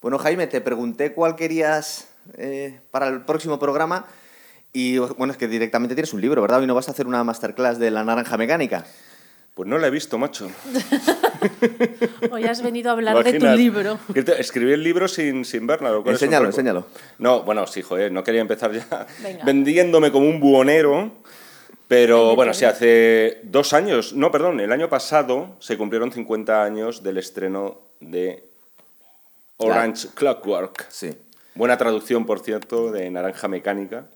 Bueno, Jaime, te pregunté cuál querías eh, para el próximo programa y bueno, es que directamente tienes un libro, ¿verdad? Hoy no vas a hacer una masterclass de la naranja mecánica. Pues no la he visto, macho. Hoy has venido a hablar de tu libro. que te- Escribí el libro sin, sin verla. lo cual es un Enséñalo, enséñalo. No, bueno, sí, joder, no quería empezar ya Venga. vendiéndome como un buhonero. Pero bueno, sí, hace dos años, no, perdón, el año pasado se cumplieron 50 años del estreno de Orange Clockwork. Sí. Buena traducción, por cierto, de Naranja Mecánica.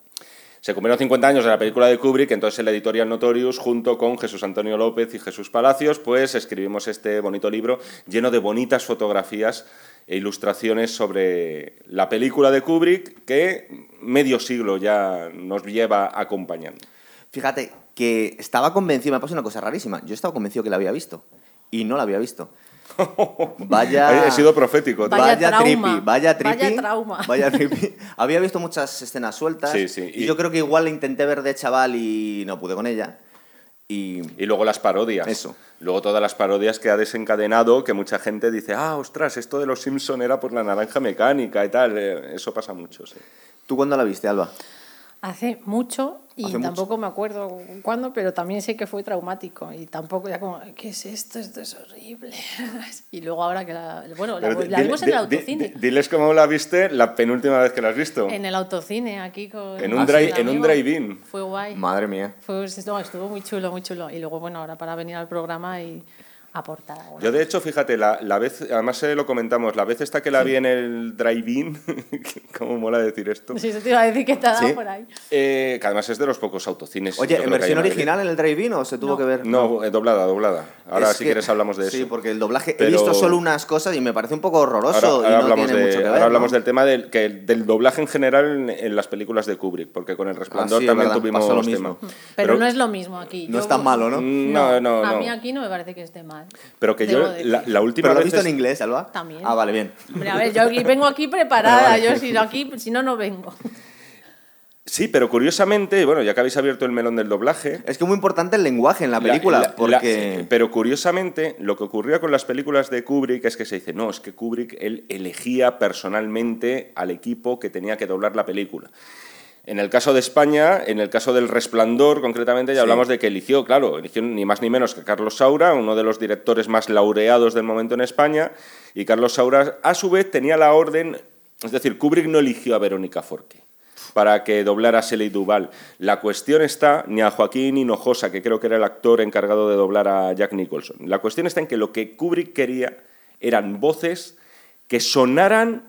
Se cumplieron 50 años de la película de Kubrick, entonces el editorial Notorious, junto con Jesús Antonio López y Jesús Palacios, pues escribimos este bonito libro lleno de bonitas fotografías e ilustraciones sobre la película de Kubrick que medio siglo ya nos lleva acompañando. Fíjate que estaba convencido, me ha pasado una cosa rarísima. Yo estaba convencido que la había visto y no la había visto. Vaya. He sido profético. Vaya Vaya, vaya trippy. vaya trauma. Vaya trippy. Había visto muchas escenas sueltas. Sí, sí, Y, y- yo creo que igual la intenté ver de chaval y no pude con ella. Y. Y luego las parodias. Eso. Luego todas las parodias que ha desencadenado, que mucha gente dice, ah, ostras, esto de los Simpson era por la naranja mecánica y tal. Eh, Eso pasa mucho, sí. ¿Tú cuándo la viste, Alba? Hace mucho y Hace mucho. tampoco me acuerdo cuándo, pero también sé que fue traumático y tampoco ya como, ¿qué es esto? Esto es horrible. y luego ahora que la... Bueno, la, vimos en el autocine. di- diles cómo la viste la penúltima vez que la has visto. En el autocine, aquí con... En un con drive- el en un drive-in. Fue guay. Madre mía. Fue, no, estuvo muy chulo, muy chulo. Y luego, bueno, ahora para venir al programa y aportar algo. Yo, de hecho, fíjate, la, la vez, además eh, lo comentamos, la vez esta que la vi en el drive-in, cómo mola decir esto, Sí, eso te iba a decir que te ha dado Sí. por ahí. eh, que además es de los pocos autocines. Oye, ¿en versión original en el drive-in o se tuvo No. que ver? No, eh, doblada, doblada. Ahora, Es si que- quieres, hablamos de eso. Sí, porque el doblaje. He Pero- visto solo unas cosas y me parece un poco horroroso Ahora, ahora y no hablamos, tiene de- mucho que ver. ahora hablamos ¿no? del tema del, que, del doblaje en general en, en las películas de Kubrick, porque con El Resplandor Ah, sí, también tuvimos lo tema. mismo. Pero, no es lo mismo aquí. No Yo- es tan malo, ¿no? Mm, No, no, A no. mí aquí no me parece que esté mal. Pero que Debo yo, la, la última ¿Pero lo has visto en inglés, Alba? También. Ah, vale, bien. Hombre, a ver, yo aquí- vengo aquí preparada. Vale. Yo si no aquí, si no, no vengo. Sí, pero curiosamente, bueno, ya que habéis abierto el melón del doblaje, Es que es muy importante el lenguaje en la película, La- la- porque... la- pero curiosamente, lo que ocurría con las películas de Kubrick es que se dice, no, es que Kubrick él elegía personalmente al equipo que tenía que doblar la película. En el caso de España, en el caso del Resplandor, concretamente, ya Sí. hablamos de que eligió, claro, eligió ni más ni menos que Carlos Saura, uno de los directores más laureados del momento en España, y Carlos Saura, a su vez, tenía la orden, es decir, Kubrick no eligió a Verónica Forqué para que doblara a Shelley Duvall. La cuestión está, ni a Joaquín Hinojosa, que creo que era el actor encargado de doblar a Jack Nicholson. La cuestión está en que lo que Kubrick quería eran voces que sonaran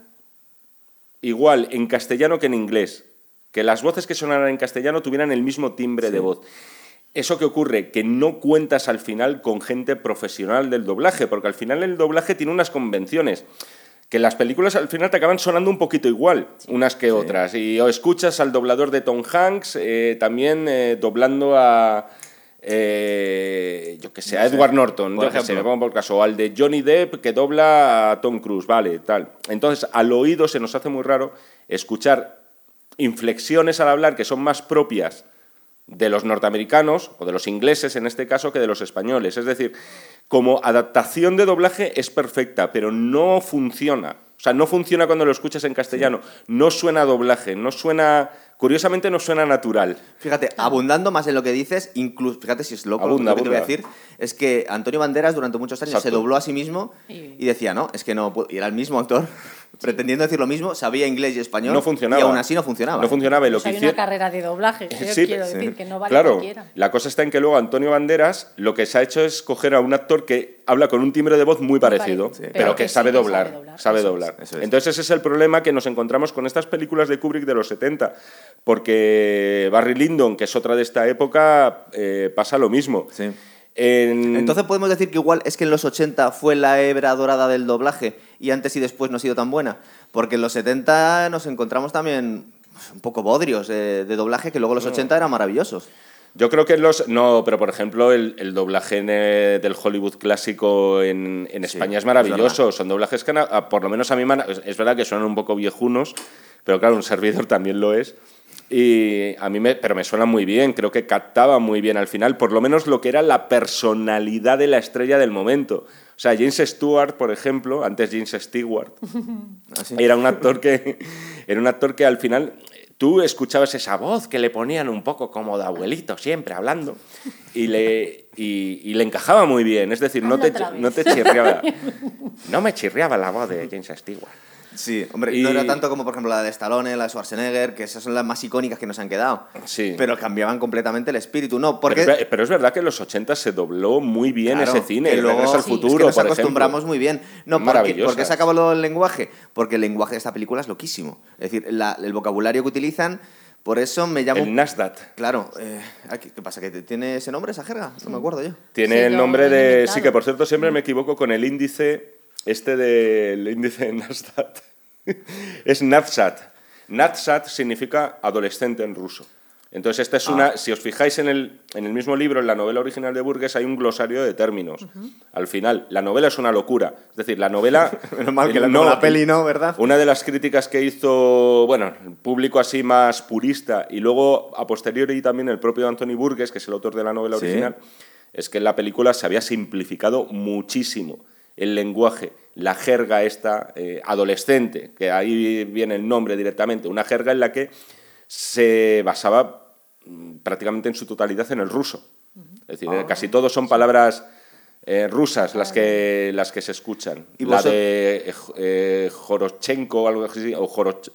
igual en castellano que en inglés. Que las voces que sonaran en castellano tuvieran el mismo timbre de voz. Eso que ocurre, que no cuentas al final con gente profesional del doblaje, porque al final el doblaje tiene unas convenciones que las películas al final te acaban sonando un poquito igual, unas que otras. Y o escuchas al doblador de Tom Hanks eh, también eh, doblando a, eh, yo que sé, a Edward Norton, por yo que sé, me pongo por caso, o al de Johnny Depp que dobla a Tom Cruise, vale, tal. Entonces, al oído se nos hace muy raro escuchar inflexiones al hablar que son más propias de los norteamericanos, o de los ingleses en este caso, que de los españoles. Es decir, como adaptación de doblaje es perfecta, pero no funciona. O sea, no funciona cuando lo escuchas en castellano. No suena a doblaje, no suena... Curiosamente no suena natural. Fíjate, abundando más en lo que dices, incluso, fíjate si es loco Abunda, lo que te voy a decir, es que Antonio Banderas durante muchos años se dobló a sí mismo Y- decía, no, es que no, puedo", y era el mismo actor, pretendiendo decir lo mismo, sabía inglés y español, No funcionaba. y aún así no funcionaba. No funcionaba. y Lo Pues que hay hicieron- una carrera de doblaje. Yo Sí, quiero sí. decir que no vale claro, cualquiera. la cosa está en que luego Antonio Banderas lo que se ha hecho es coger a un actor que habla con un timbre de voz muy parecido, pero, pero que, sabe doblar. sabe doblar, Sabe eso es, doblar. eso es. Entonces ese es el problema que nos encontramos con estas películas de Kubrick de los 70, porque Barry Lyndon, que es otra de esta época, eh, pasa lo mismo. Sí. En- Entonces podemos decir que igual es que en los 80 fue la hebra dorada del doblaje y antes y después no ha sido tan buena, porque en los 70 nos encontramos también pues, un poco bodrios de, de doblaje que luego los 80 eran maravillosos. Yo creo que los. No, pero por ejemplo, el, el doblaje eh, del Hollywood clásico en, en España es maravilloso. Son doblajes que, por lo menos a mí, han- es, es verdad que suenan un poco viejunos, pero claro, un servidor también lo es. Y a mí me, pero me suena muy bien, creo que captaba muy bien al final, por lo menos lo que era la personalidad de la estrella del momento. O sea, James Stewart, por ejemplo, antes James Stewart, Así. era un actor que era un actor que al final tú escuchabas esa voz que le ponían un poco como de abuelito siempre hablando y le y, y le encajaba muy bien es decir no te, no te chirriaba no me chirriaba la voz de James Stewart Sí, hombre, Y- no era tanto como por ejemplo la de Stallone, la de Schwarzenegger, que esas son las más icónicas que nos han quedado. Sí. Pero cambiaban completamente el espíritu, ¿no? pero, Porque pero es verdad que en los 80 se dobló muy bien Claro, ese cine luego- Regreso al sí, futuro es que nos por acostumbramos ejemplo. muy bien. No, porque, porque se acabó del lenguaje. Porque el lenguaje de esta película es loquísimo. Es decir, la- el vocabulario que utilizan, por eso me llamo. el Nasdaq Claro, eh, ¿qué pasa? ¿Que tiene ese nombre, esa jerga? No me acuerdo yo. Tiene Sí, el nombre de... Sí, que por cierto siempre me equivoco con el índice, este del índice de Nasdaq. es Nadsat. Nadsat significa adolescente en ruso. Entonces, esta es una... Si os fijáis en el, en el mismo libro, en la novela original de Burgess, hay un glosario de términos. Al final, la novela es una locura. Es decir, la novela... Menos mal que la, no, como la peli no, ¿verdad? Una de las críticas que hizo, bueno, el público así más purista y luego a posteriori también el propio Anthony Burgess, que es el autor de la novela Sí. original, es que en la película se había simplificado muchísimo el lenguaje, la jerga esta eh, adolescente, que ahí viene el nombre directamente, una jerga en la que se basaba mm, prácticamente en su totalidad en el ruso. Es decir, eh, casi todos son palabras eh, rusas las que, las que se escuchan. ¿Y la de eh, eh, Jorochenko o algo así, o Joroch...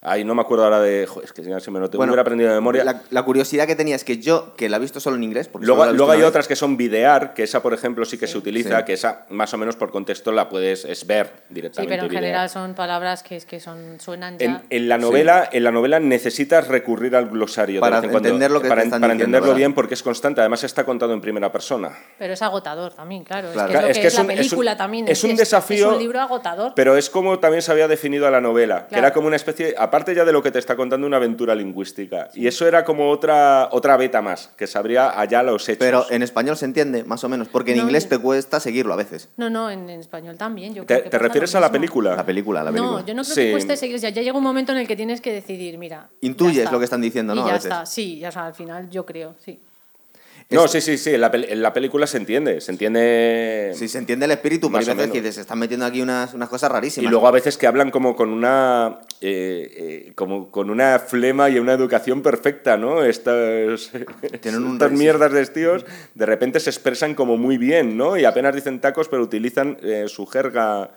Ay, no me acuerdo ahora de... jo, Es que se me lo tengo Bueno, hubiera aprendido de memoria. La, la curiosidad que tenía es que yo, que la he visto solo en inglés. Porque Luego, luego hay otras que son videar, que esa, por ejemplo, sí que se utiliza, Sí. que esa, más o menos por contexto, la puedes es ver Sí, directamente. pero en videar. general son palabras que, es que son, suenan ya. En, en la novela, en la novela necesitas recurrir al glosario Para entender lo que para, te están para diciendo, entenderlo ¿verdad? bien porque es constante. Además está contado en primera persona. Pero es agotador también, claro. Claro. Es que es, que es, es la un- es un- película también. es un desafío, Es un libro agotador. Pero es como también se había definido a la novela, que era como una especie, aparte ya de lo que te está contando, una aventura lingüística. Y eso era como otra, otra beta más, que sabría allá los hechos. Pero en español se entiende, más o menos. Porque en No, inglés te cuesta seguirlo a veces. No, no, en, en español también. Yo ¿Te, creo que te pasa lo refieres a la película? La película, la película. No, yo no creo Sí. que cueste seguir. O sea, ya llega un momento en el que tienes que decidir, mira. ya Intuyes está. lo que están diciendo, ¿no? Y A ya veces. está, sí, ya, o sea, al final yo creo, sí. No, sí, sí, sí, en la, pel- en la película se entiende, se entiende... Sí, se entiende el espíritu, pero o veces que se están metiendo aquí unas, unas cosas Y rarísimas. luego a veces que hablan como con una eh, eh, como con una flema y una educación perfecta, ¿no? Estas, Tienen un estas mierdas de estíos de repente se expresan como muy bien, ¿no? Y apenas dicen tacos, pero utilizan eh, su jerga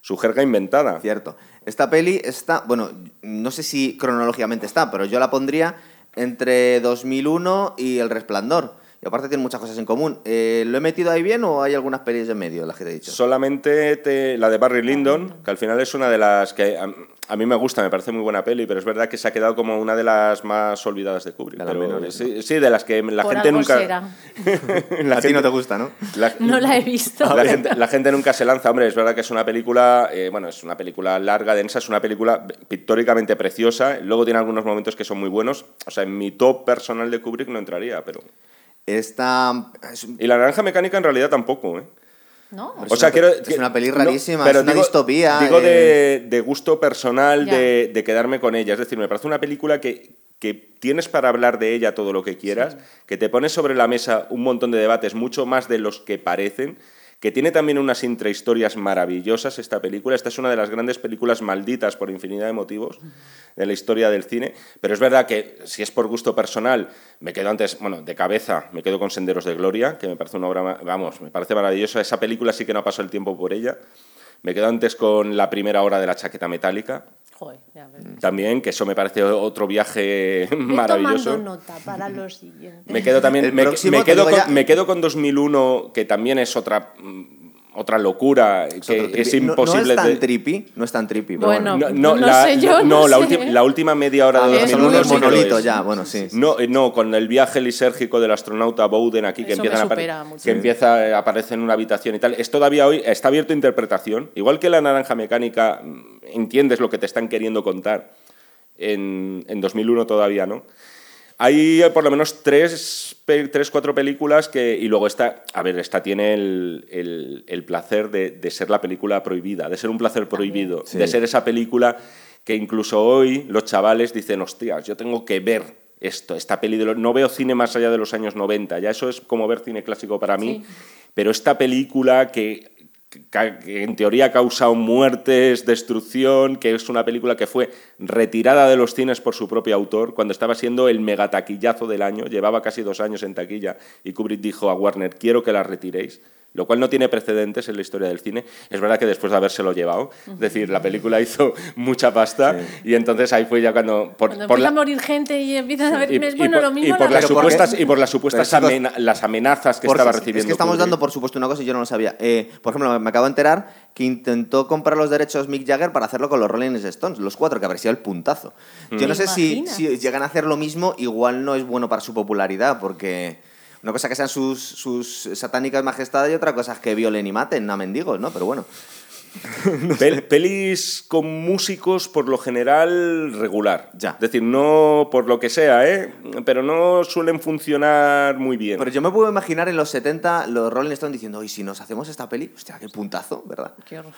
su jerga inventada. Cierto. Esta peli está, bueno, no sé si cronológicamente está, pero yo la pondría entre 2001 y El Resplandor. Y aparte tiene muchas cosas en común. Eh, ¿Lo he metido ahí bien o hay algunas pelis en medio, las que te he dicho? Solamente te- la de Barry Lyndon, que al final es una de las que a, a mí me gusta, me parece muy buena peli, pero es verdad que se ha quedado como una de las más olvidadas de Kubrick. De las pero menores, sí, sí, de las que la Por gente algo nunca. será. la a ti no te gusta, ¿no? la- No la he visto. La gente, la gente nunca se lanza, hombre, es verdad que es una película, eh, bueno, es una película larga, densa, es una película pictóricamente preciosa, luego tiene algunos momentos que son muy buenos, o sea, en mi top personal de Kubrick no entraría, pero... Esta es, Y La Naranja Mecánica en realidad tampoco, ¿eh? ¿No? Es o sea, una quiero, es una peli no, rarísima, pero es una digo- distopía, Digo eh. de, de gusto personal, de, de quedarme con ella. Es decir, me parece una película que, que tienes para hablar de ella todo lo que quieras, que te pones sobre la mesa un montón de debates, mucho más de los que parecen, que tiene también unas intrahistorias maravillosas esta película. Esta es una de las grandes películas malditas por infinidad de motivos de la historia del cine, pero es verdad que si es por gusto personal, me quedo antes, bueno, de cabeza, me quedo con Senderos de Gloria, que me parece una obra, vamos, me parece maravillosa. Esa película sí que no ha el tiempo por ella. Me quedo antes con la primera hora de la chaqueta metálica, Joder, ya ves. también, que eso me parece otro viaje maravilloso. tomando nota para lo siguiente. Me quedo también me, quedo con, ya- me quedo con 2001 que también es otra mm, otra locura es que otro es trippy. No- imposible No, es tan de- trippy, no es tan trippy. pero Bueno, no, no la, sé yo, no, no la, sé. última- la última media hora Ah, de son 2001 unos monolitos es. ya, bueno, sí. No, eh, no, con el viaje lisérgico del astronauta Bowden aquí, que Eso empiezan a que empieza eh, aparece en una habitación y tal. Es todavía hoy, está abierto a interpretación. Igual que la naranja mecánica, mm, entiendes lo que te están queriendo contar. En, en 2001 todavía, ¿no? Hay por lo menos tres, tres, cuatro películas que. Y luego esta. A ver, esta tiene el, el- el placer de, de ser la película prohibida, de ser un placer prohibido, Sí. de ser esa película que incluso hoy los chavales dicen, hostias, yo tengo que ver esto, esta peli. De no veo cine más allá de los años 90, ya eso es como ver cine clásico para mí. Sí. Pero esta película que, que en teoría ha causado muertes, destrucción, que es una película que fue retirada de los cines por su propio autor cuando estaba siendo el megataquillazo del año, llevaba casi dos años en taquilla y Kubrick dijo a Warner, quiero que la retiréis, lo cual no tiene precedentes en la historia del cine. Es verdad que después de habérselo llevado, es decir, la película hizo mucha pasta y entonces ahí fue ya cuando... Por, Cuando por empieza la- a morir gente y empiezan a ver, y, es y bueno, por, lo mismo y por la- las supuestas, y por las supuestas amena- las amenazas que estaba es- recibiendo Es que estamos Kubrick. dando por supuesto una cosa y yo no lo sabía. Eh, por ejemplo, me acabo de enterar que intentó comprar los derechos Mick Jagger para hacerlo con los Rolling Stones, los cuatro, que habría sido el puntazo. Yo no ¿Te sé si, si llegan a hacer lo mismo, igual no es bueno para su popularidad, porque una cosa que sean sus, sus satánicas majestades y otra cosa es que violen y maten a mendigos, ¿no? Pero bueno. Pel- pelis con músicos por lo general regular. Ya. Es decir, no por lo que sea, ¿eh? pero no suelen funcionar muy bien. Pero yo me puedo imaginar en los 70 los Rolling Stones diciendo, y si nos hacemos esta peli, hostia, qué puntazo, ¿verdad? Qué horror.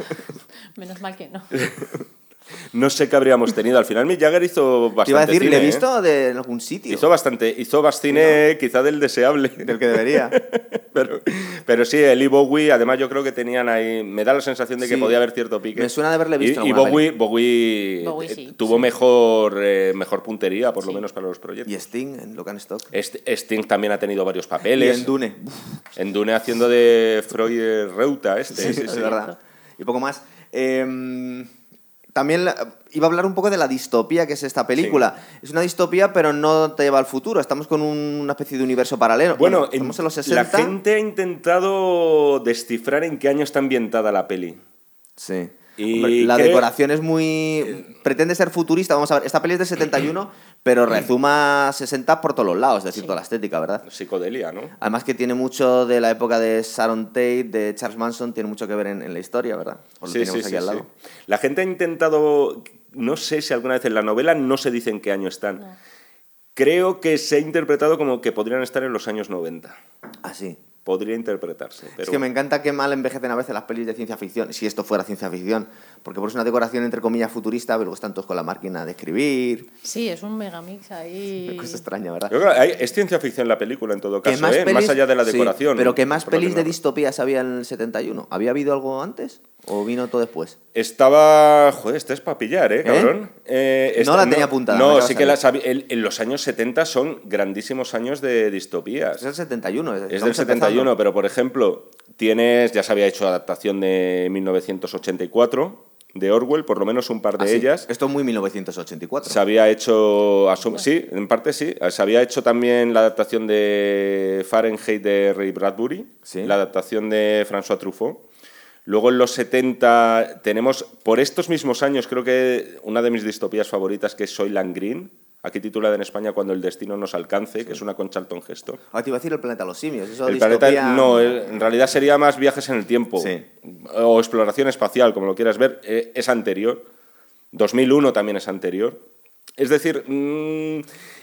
Menos mal que no. No sé qué habríamos tenido. Al final Mick Jagger hizo bastante Te iba a decir, cine, le he ¿eh? visto de en algún sitio. Hizo bastante, hizo más cine quizá del deseable. Del que debería. pero, pero sí, él y Bowie, además yo creo que tenían ahí, me da la sensación de que Sí. podía haber cierto pique. Me suena de haberle visto Y, y Bowie, Bowie, Bowie eh, sí, tuvo sí. Mejor, eh, mejor puntería, por lo menos para los proyectos. Y Sting en Locan Stock. Est- Sting también ha tenido varios Y papeles. en Dune. En Dune haciendo de Freud Reuta, este. Sí, sí, es sí. verdad. Y poco más. Em, también iba a hablar un poco de la distopía que es esta película. Es una distopía, pero no te lleva al futuro. Estamos con un- una especie de universo paralelo. Bueno, estamos en los 60. la gente ha intentado descifrar en qué año está ambientada la peli. Sí. Y la creo- decoración es muy. Pretende ser futurista. Vamos a ver, esta peli es de 71, pero rezuma 60 por todos los lados, es decir, Sí. toda la estética, ¿verdad? Psicodelia, ¿no? Además que tiene mucho de la época de Sharon Tate, de Charles Manson, tiene mucho que ver en, en la historia, ¿verdad? Os lo Sí, tenemos sí, aquí sí, al sí. lado. La gente ha intentado, no sé si alguna vez en la novela no se dice en qué año están. Creo que se ha interpretado como que podrían estar en los años 90. Así. Podría interpretarse. Pero Es que me encanta que mal envejecen a veces las pelis de ciencia ficción, si esto fuera ciencia ficción, porque por eso es una decoración entre comillas futurista, pero luego están todos con la máquina de escribir. Sí, es un megamix ahí. Una cosa extraña, ¿verdad? Yo creo que hay- es ciencia ficción la película en todo ¿Qué caso, ¿eh? más allá de la sí, decoración. pero ¿qué más que pelis de no- distopías había en el 71? ¿Había habido algo antes o vino todo después? Estaba. Joder, este es para pillar, ¿eh, cabrón? Eh, No esta- la tenía apuntada, No, sí que la saber. sabía. En, los años 70 son grandísimos años de distopías. Es el 71. Es del estamos 71, empezando. pero por ejemplo, tienes, ya se había hecho adaptación de 1984 de Orwell, por lo menos un par de Ah, sí. ellas. Esto es muy 1984. Se había hecho, asum- sí, en parte sí, se había hecho también la adaptación de Fahrenheit de Ray Bradbury, Sí. la adaptación de François Truffaut. Luego en los 70 tenemos, por estos mismos años, creo que una de mis distopías favoritas que es Soylent Green, aquí titulada en España Cuando el destino nos alcance, que es una con Charlton Heston. Ahora te iba a decir el planeta los simios. Eso El distopía- planeta, no, en realidad sería más viajes en el tiempo Sí. o exploración espacial, como lo quieras ver, eh, es anterior. 2001 también es anterior. Es decir, mm,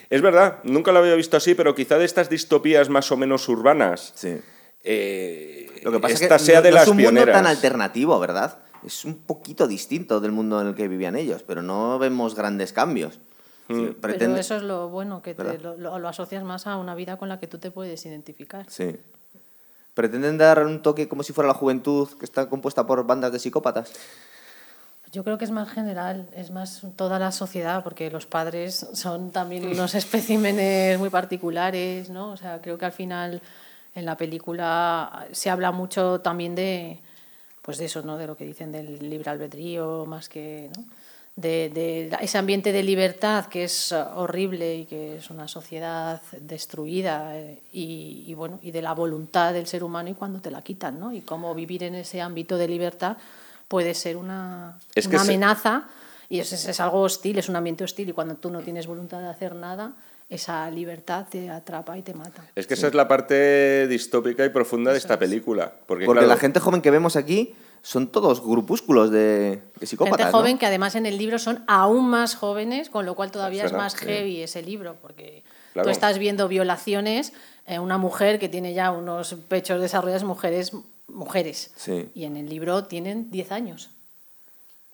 es verdad, nunca lo había visto así, pero quizá de estas distopías más o menos urbanas, Sí. eh, Lo que pasa esta es que sea no, de no las es un mundo pioneras. tan alternativo, ¿verdad? Es un poquito distinto del mundo en el que vivían ellos, pero no vemos grandes cambios. Mm. Pero eso es lo bueno, que te- lo- lo asocias más a una vida con la que tú te puedes identificar. Sí. Pretenden dar un toque como si fuera la juventud que está compuesta por bandas de psicópatas. Yo creo que es más general, es más toda la sociedad, porque los padres son también unos especímenes muy particulares, ¿no? O sea, creo que al final en la película se habla mucho también de, pues de eso, ¿no? De lo que dicen del libre albedrío, más que, ¿no? De, de ese ambiente de libertad que es eh, horrible y que es una sociedad destruida eh, y, y, bueno y de la voluntad del ser humano y cuando te la quitan, ¿no? Y cómo vivir en ese ámbito de libertad puede ser una, Es que una se- amenaza y es, es, es algo hostil, es un ambiente hostil y cuando tú no tienes voluntad de hacer nada, esa libertad te atrapa y te mata. Es que esa es la parte distópica y profunda de esta película. Porque, Porque claro, la gente joven que vemos aquí son todos grupúsculos de, de psicópatas. Gente ¿no? joven que además en el libro son aún más jóvenes, con lo cual todavía es más sí. heavy ese libro, porque Claro. tú estás viendo violaciones en una mujer que tiene ya unos pechos desarrollados, mujeres, mujeres. Sí. Y en el libro tienen 10 años.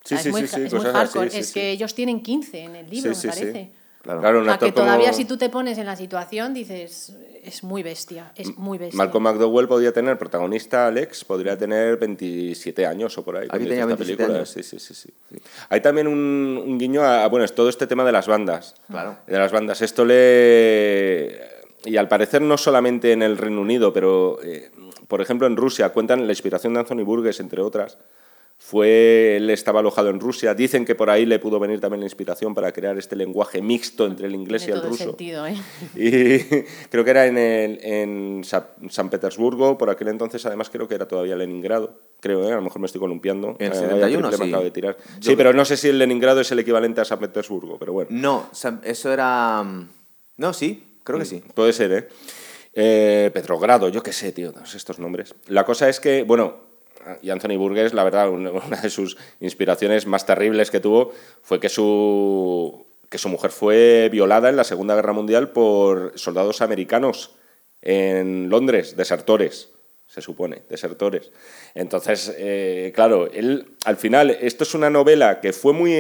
Sí, O sea, sí, es muy, sí, es muy hardcore. es que ellos tienen 15 en el libro, me parece. Claro. Claro, un A actor que todavía como si tú te pones en la situación dices, es muy bestia, es muy bestia. Malcolm McDowell podía tener protagonista, Alex, podría tener 27 años o por ahí. Aquí tenía hizo esta 27 película. años. Sí, sí, sí, sí. Hay también un, un guiño a, a, bueno, es todo este tema de las bandas. Claro. De las bandas. Esto le... Y al parecer no solamente en el Reino Unido, pero, eh, por ejemplo, en Rusia, cuentan la inspiración de Anthony Burgess, entre otras. Fue, él estaba alojado en Rusia. Dicen que por ahí le pudo venir también la inspiración para crear este lenguaje mixto entre el inglés Tiene y el todo ruso. sentido, ¿eh? Y creo que era en, el- en Sa- San Petersburgo, por aquel entonces además creo que era todavía Leningrado. Creo, ¿eh? a lo mejor me estoy columpiando. En Eh, 71, vaya triple me sí. acabo de tirar. Yo- Sí, pero no sé si el Leningrado es el equivalente a San Petersburgo, pero bueno. No, eso era... mm, No, sí, creo que sí. Puede ser, ¿eh? Eh, Petrogrado, yo qué sé, tío, todos estos nombres. La cosa es que, bueno, y Anthony Burgess, la verdad, una de sus inspiraciones más terribles que tuvo fue que su, que su mujer fue violada en la Segunda Guerra Mundial por soldados americanos en Londres, desertores, se supone, desertores. Entonces, eh, claro, él, al final, esto es una novela que fue muy...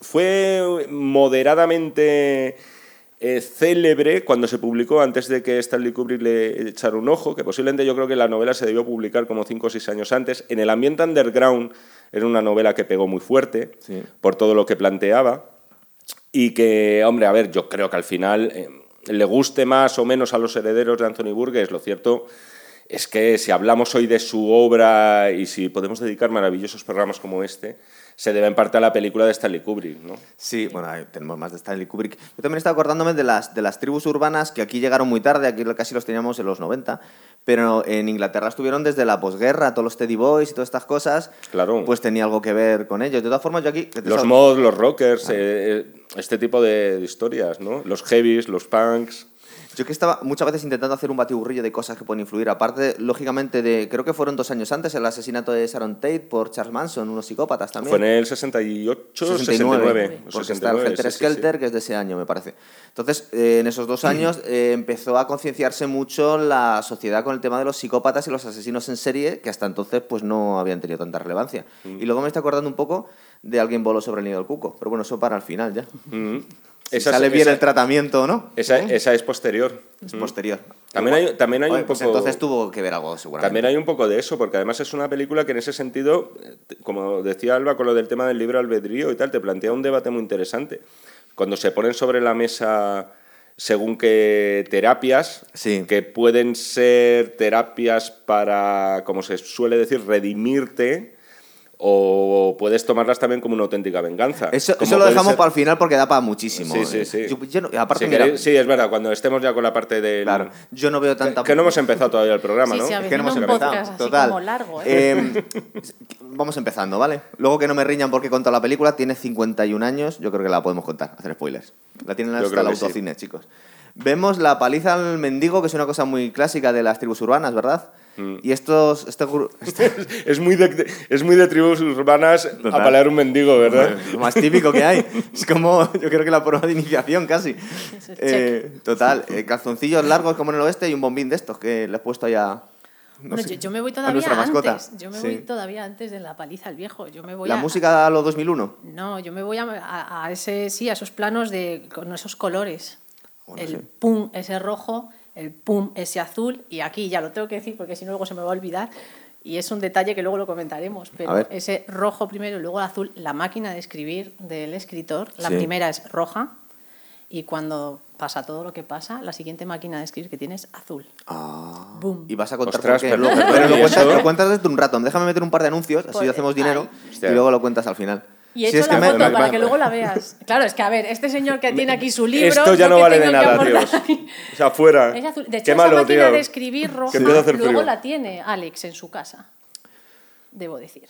fue moderadamente eh, célebre cuando se publicó antes de que Stanley Kubrick le echara un ojo, que posiblemente yo creo que la novela se debió publicar como 5 o 6 años antes. En el ambiente underground era una novela que pegó muy fuerte Sí. por todo lo que planteaba y que, hombre, a ver, yo creo que al final eh, le guste más o menos a los herederos de Anthony Burgess, lo cierto es que si hablamos hoy de su obra y si podemos dedicar maravillosos programas como este, se debe en parte a la película de Stanley Kubrick, ¿no? Sí, bueno, ahí tenemos más de Stanley Kubrick. Yo también estaba acordándome de las, de las tribus urbanas que aquí llegaron muy tarde, aquí casi los teníamos en los 90, pero en Inglaterra estuvieron desde la posguerra, todos los Teddy Boys y todas estas cosas, Claro. pues tenía algo que ver con ellos. De todas formas, yo aquí... Los mods, los rockers, eh, eh, este tipo de historias, ¿no? Los heavies, los punks. Yo que estaba muchas veces intentando hacer un batiburrillo de cosas que pueden influir, aparte, lógicamente, de, creo que fueron dos años antes, el asesinato de Sharon Tate por Charles Manson, unos psicópatas también. Fue en el 68, 69. 69, o porque está el 69, sí, sí, sí. Skelter, que es de ese año, me parece. Entonces, eh, en esos dos años eh, empezó a concienciarse mucho la sociedad con el tema de los psicópatas y los asesinos en serie, que hasta entonces pues no habían tenido tanta relevancia. Mm. Y luego me está acordando un poco de alguien voló sobre el nido del cuco, pero bueno, eso para el final ya. Mm. Si Esa- sale bien esa- el tratamiento o no, Esa, esa es posterior. es posterior. También hay, también hay Oye, un pues poco... entonces tuvo que ver algo seguramente. También hay un poco de eso, porque además es una película que en ese sentido, eh, como decía Alba con lo del tema del libre albedrío y tal, te plantea un debate muy interesante. Cuando se ponen sobre la mesa según qué terapias, Sí. que pueden ser terapias para, como se suele decir, redimirte, o puedes tomarlas también como una auténtica venganza. Eso, lo dejamos ser- para el final porque da para muchísimo. Sí, sí, eh. sí. Yo- yo no- aparte, Si mira, sí, es verdad, cuando estemos ya con la parte del... claro, yo no veo Que, tanta... que no hemos empezado todavía el programa, Sí, ¿no? sí, Es que no hemos empezado. Total. como largo, ¿eh? Eh, vamos empezando, ¿vale? Luego que no me riñan porque he contado la película, tiene 51 años, yo creo que la podemos contar, hacer spoilers. La tienen hasta el que sí. autocine, chicos. Vemos la paliza al mendigo, que es una cosa muy clásica de las tribus urbanas, ¿verdad? Mm. Y estos... Este, gru- este- Es muy de, es muy de tribus urbanas Total. apalear un mendigo, ¿verdad? lo más típico que hay. Es como, yo creo que la prueba de iniciación casi. Eh, total, eh, calzoncillos largos como en el oeste y un bombín de estos que le he puesto ya... no Bueno, sé, yo, yo me voy a todavía nuestra mascota. antes. Yo me Sí. voy todavía antes de la paliza al viejo. Yo me voy La a, música a los 2001. No, yo me voy a, a- a ese, sí, a esos planos de, con esos colores. Bueno, el sí. pum, ese rojo, el pum, ese azul. Y aquí ya lo tengo que decir porque si no luego se me va a olvidar. Y es un detalle que luego lo comentaremos. Pero ese rojo primero y luego el azul, la máquina de escribir del escritor, la Sí. primera es roja. Y cuando pasa todo lo que pasa, la siguiente máquina de escribir que tiene es azul. Ah. Boom. Y vas a contar Ostras, pero- Luego- pero pero lo ¿y cuentas, eso? lo cuentas dentro de un rato. Déjame meter un par de anuncios, así Pues, hacemos dinero ahí. Y luego lo cuentas al final. Y he Si hecho la foto me- para que luego la veas. Claro, es que a ver, este señor que tiene aquí su libro. Esto ya no vale de nada, tío. aportar ahí. O sea, fuera. Es azul. De hecho, Qué esa malo, máquina tío. de escribir roja, luego la tiene Alex en su casa. Debo decir.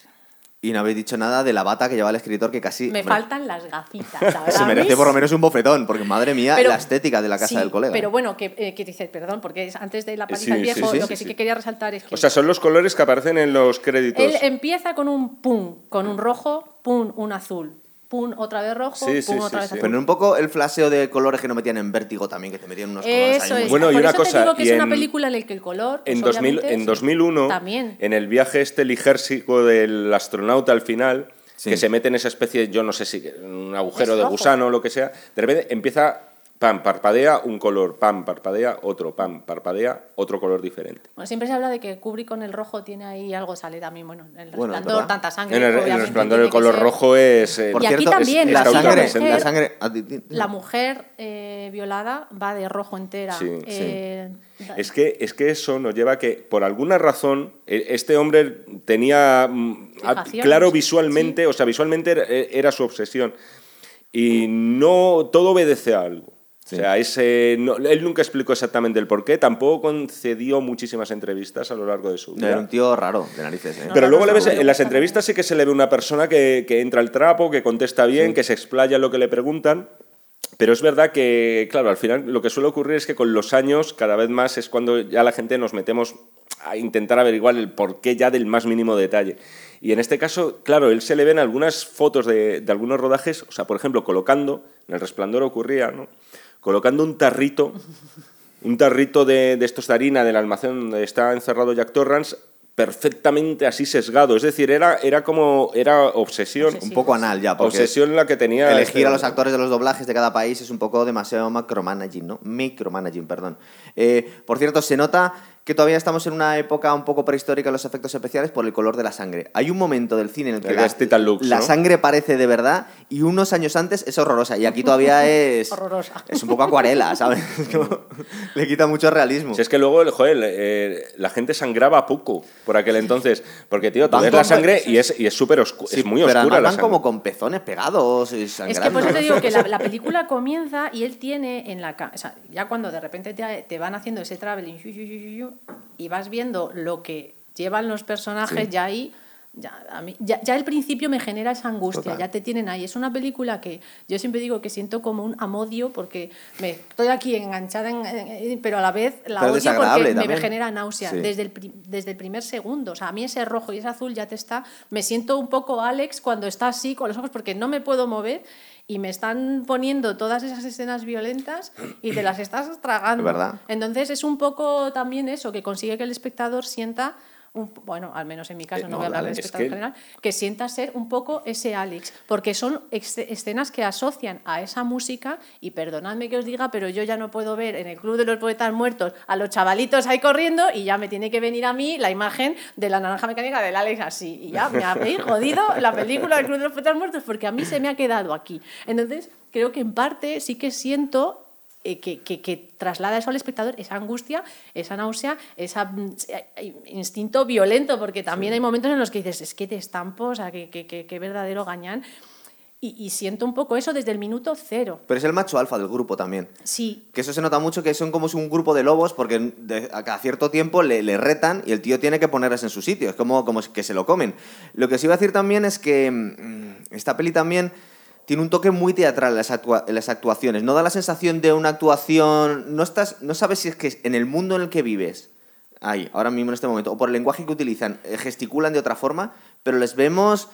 Y no habéis dicho nada de la bata que lleva el escritor que casi... Me hombre, faltan las gafitas. ¿sabes? Se merece por lo menos un bofetón, porque madre mía, Pero- la estética de la casa sí, del colega. Pero bueno, que, eh, que dice, perdón, porque es antes de la paliza Sí, sí, viejo, sí, lo sí, que sí, sí. que quería resaltar es que O sea, son los colores que aparecen en los créditos. él empieza con un pum, con un rojo, pum, un azul, pum, otra vez rojo, Sí, sí, pum, sí, otra vez sí. azul. Pero un poco el flaseo de colores que no metían en vértigo también, que te metían unos colores Eso ahí es. Bueno, y Por una eso cosa, te digo que y es una película en la que el color. pues, En, 2000, obviamente, en sí. 2001, También. en el viaje este ligérsico del astronauta al final, Sí. que se mete en esa especie, yo no sé si un agujero Es de rojo. gusano o lo que sea, de repente empieza, pam, parpadea un color, pam, parpadea otro, pam, parpadea otro color diferente. Bueno, siempre se habla de que Kubrick con el rojo tiene ahí algo, sale también, bueno, el resplandor, verdad. tanta sangre. En el, en el obviamente resplandor el color rojo es... eh, Por Y aquí también, es- la sangre, mujer- la sangre... La mujer eh, violada va de rojo entera. Sí, Eh, da- Es que, es que eso nos lleva a que, por alguna razón, e- este hombre tenía mm, Fijaciones, claro visualmente, o sea, visualmente era, era su obsesión. Y no todo obedece a algo. Sí. O sea, ese, no- él nunca explicó exactamente el porqué, tampoco concedió muchísimas entrevistas a lo largo de su vida. Era un tío raro, de narices, ¿eh? No, Pero no, luego no, le ves, en las entrevistas sí que se le ve una persona que, que entra al trapo, que contesta bien, que se explaya en lo que le preguntan. Pero es verdad que, claro, al final lo que suele ocurrir es que con los años cada vez más es cuando ya la gente nos metemos a intentar averiguar el porqué ya del más mínimo detalle. Y en este caso, claro, él se le ven algunas fotos de, de algunos rodajes, o sea, por ejemplo, colocando, en el resplandor ocurría, ¿no? Colocando un tarrito un tarrito de, de estos de harina del almacén donde está encerrado Jack Torrance perfectamente así sesgado. Es decir, era, era como, era obsesión. Obsesivo. Un poco anal ya, Obsesión la que tenía... elegir este a los hombre. actores de los doblajes de cada país es un poco demasiado macromanaging, ¿no? Micromanaging, perdón. Eh, por cierto, se nota que todavía estamos en una época un poco prehistórica en los efectos especiales por el color de la sangre. Hay un momento del cine en el que El la, Titan Lux, la ¿no? sangre parece de verdad y unos años antes es horrorosa y aquí todavía es... Horrorosa. Es un poco acuarela, ¿sabes? Es le quita mucho realismo. Si es que luego, joder, eh, la gente sangraba poco por aquel entonces. Porque, tío, tú ves la sangre y es, y es súper oscura, Sí, es muy pero oscura la van sangre. como con pezones pegados y Es sangrando. que por eso te digo que la, la película comienza y él tiene en la... O sea, ya cuando de repente te, te van haciendo ese traveling y vas viendo lo que llevan los personajes, ya ahí... Ya, a mí- ya, ya el principio me genera esa angustia, Total. ya te tienen ahí. Es una película que yo siempre digo que siento como un amodio porque me estoy aquí enganchada, en- en- pero a la vez la Pero odio porque me genera náusea Sí. desde, el, desde el primer segundo. O sea, a mí ese rojo y ese azul ya te está... Me siento un poco Alex cuando está así con los ojos porque no me puedo mover y me están poniendo todas esas escenas violentas y te las estás tragando. Verdad. Entonces es un poco también eso, que consigue que el espectador sienta... un- bueno, al menos en mi caso, Eh, no, no, voy a hablar del Es espectador que- general, que sienta ser un poco ese Alex, porque son escenas que asocian a esa música, y perdonadme que os diga, pero yo ya no puedo ver en el Club de los Poetas Muertos a los chavalitos ahí corriendo y ya me tiene que venir a mí la imagen de la naranja mecánica del Alex así, y ya me habéis jodido la película del Club de los Poetas Muertos porque a mí se me ha quedado aquí. Entonces, creo que en parte sí que siento eh, que, que- que traslada eso al espectador, esa angustia, esa náusea, ese instinto violento, porque también hay momentos en los que dices, es que te estampo, o sea, que, que- verdadero gañán. Y, y siento un poco eso desde el minuto cero. Pero es el macho alfa del grupo también. Sí, Que eso se nota mucho que son como un grupo de lobos porque de- a cada cierto tiempo le, le retan y el tío tiene que ponerles en su sitio. Es como, como que se lo comen. Lo que os iba a decir también es que mm, esta peli también tiene un toque muy teatral en las, actua- las actuaciones. No da la sensación de una actuación... No, estás, no sabes si es que en el mundo en el que vives, ahí, ahora mismo en este momento, o por el lenguaje que utilizan, eh, gesticulan de otra forma, pero les vemos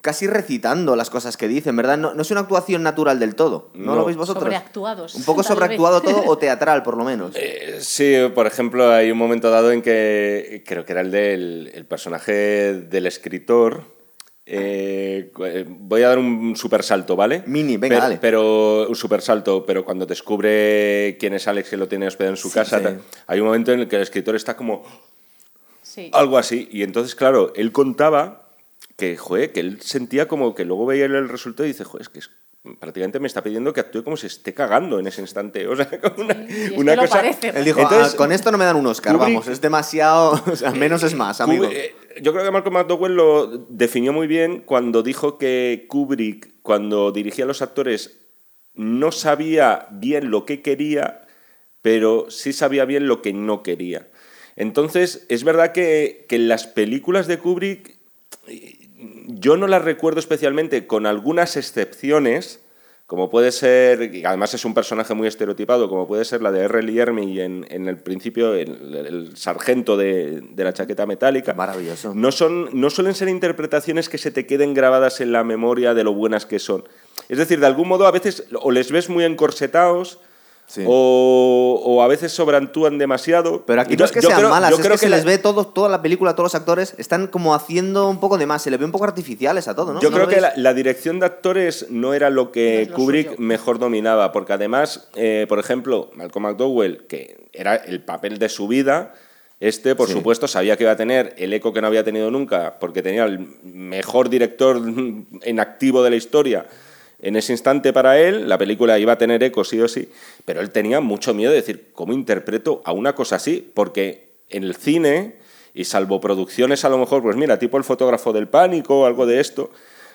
casi recitando las cosas que dicen, ¿verdad? No, no es una actuación natural del todo. ¿No, No. lo veis vosotros? Sobreactuados, Un poco tal vez. sobreactuado todo o teatral, por lo menos. Eh, Sí, por ejemplo, hay un momento dado en que creo que era el del el personaje del escritor. Eh, eh, voy a dar un super salto, ¿vale? Mini, venga, pero, dale. Pero un super salto, pero cuando descubre quién es Alex que lo tiene hospedado en su casa, sí. hay un momento en el que el escritor está como sí. algo así. Y entonces, claro, él contaba que, joder, que él sentía como que luego veía el resultado y dice, joder, es que es- prácticamente me está pidiendo que actúe como si esté cagando en ese instante. O sea, como una, y es que una lo cosa. parece. Él dijo, Entonces, "Ah, con esto no me dan un Oscar, Kubrick- vamos, es demasiado, o sea, menos es más, amigo. Kubrick- eh, yo creo que Malcolm McDowell lo definió muy bien cuando dijo que Kubrick, cuando dirigía a los actores, no sabía bien lo que quería, pero sí sabía bien lo que no quería. Entonces, es verdad que, que en las películas de Kubrick yo no las recuerdo especialmente, con algunas excepciones, como puede ser, y además es un personaje muy estereotipado, como puede ser la de R. Lee Ermey en, en el principio, el, el sargento de, de la chaqueta metálica. Maravilloso. No, son, no suelen ser interpretaciones que se te queden grabadas en la memoria de lo buenas que son. Es decir, de algún modo a veces o les ves muy encorsetados Sí. O, o a veces sobreactúan demasiado. Pero aquí no es que yo sean creo- malas, yo es creo que, se la- les ve todo, toda la película, todos los actores están como haciendo un poco de más, se les ve un poco artificiales a todo, ¿no? Yo ¿No creo que la, la dirección de actores no era lo que No es lo Kubrick suyo. mejor dominaba, porque además, eh, por ejemplo, Malcolm McDowell, que era el papel de su vida, este, por Sí. supuesto, sabía que iba a tener el eco que no había tenido nunca, porque tenía el mejor director en activo de la historia. En ese instante para él, la película iba a tener eco sí o sí, pero él tenía mucho miedo de decir, ¿cómo interpreto a una cosa así? Porque en el cine, y salvo producciones a lo mejor, pues mira, tipo el fotógrafo del pánico o algo de esto,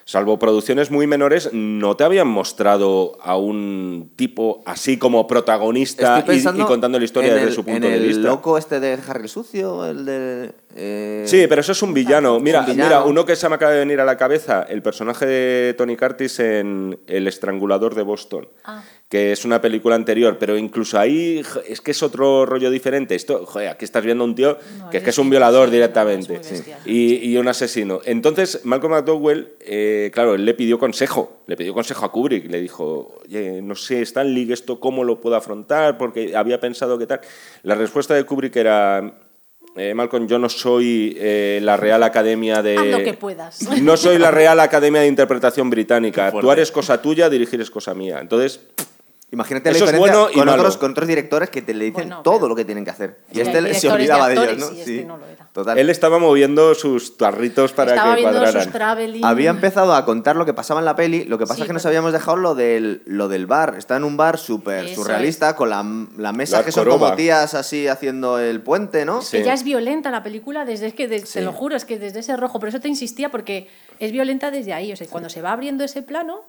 salvo producciones muy menores, no te habían mostrado a un tipo así como protagonista y- contando la historia desde el- su punto en de el vista. loco este de Harry el Sucio, el de... eh, Sí, pero eso es un villano. Mira, un villano. mira, uno que se me acaba de venir a la cabeza, el personaje de Tony Curtis en El estrangulador de Boston, Ah. Que es una película anterior, pero incluso ahí es que es otro rollo diferente. Esto, joder, aquí estás viendo a un tío No, que es es que es un violador sí, directamente y, y un asesino. Entonces, Malcolm McDowell, eh, claro, él le pidió consejo, le pidió consejo a Kubrick, le dijo, oye, no sé, Stanley, esto cómo lo puedo afrontar, porque había pensado que tal. La respuesta de Kubrick era, eh, Malcolm, yo no soy eh, la Real Academia de... Haz lo que puedas. No soy la Real Academia de Interpretación Británica. Actuar es cosa tuya, dirigir es cosa mía. Entonces, Imagínate la Eso es diferencia bueno y con, otros, con otros directores que te le dicen Bueno, todo pero- lo que tienen que hacer. Y Sí, este hay le- se directores de olvidaba de, ellos, ¿no? y este no lo era. Total. él estaba moviendo sus tarritos para Estaba que cuadraran. sus. Había empezado a contar lo que pasaba en la peli, lo que pasa Sí, es que nos habíamos dejado lo del, lo del bar. Está en un bar súper surrealista, con la, la mesa La que son como tías así haciendo el puente, ¿no? Sí. Que ya es violenta la película desde es que de- Sí. te lo juro es que desde ese rojo por eso te insistía porque es violenta desde ahí o sea cuando se va abriendo ese plano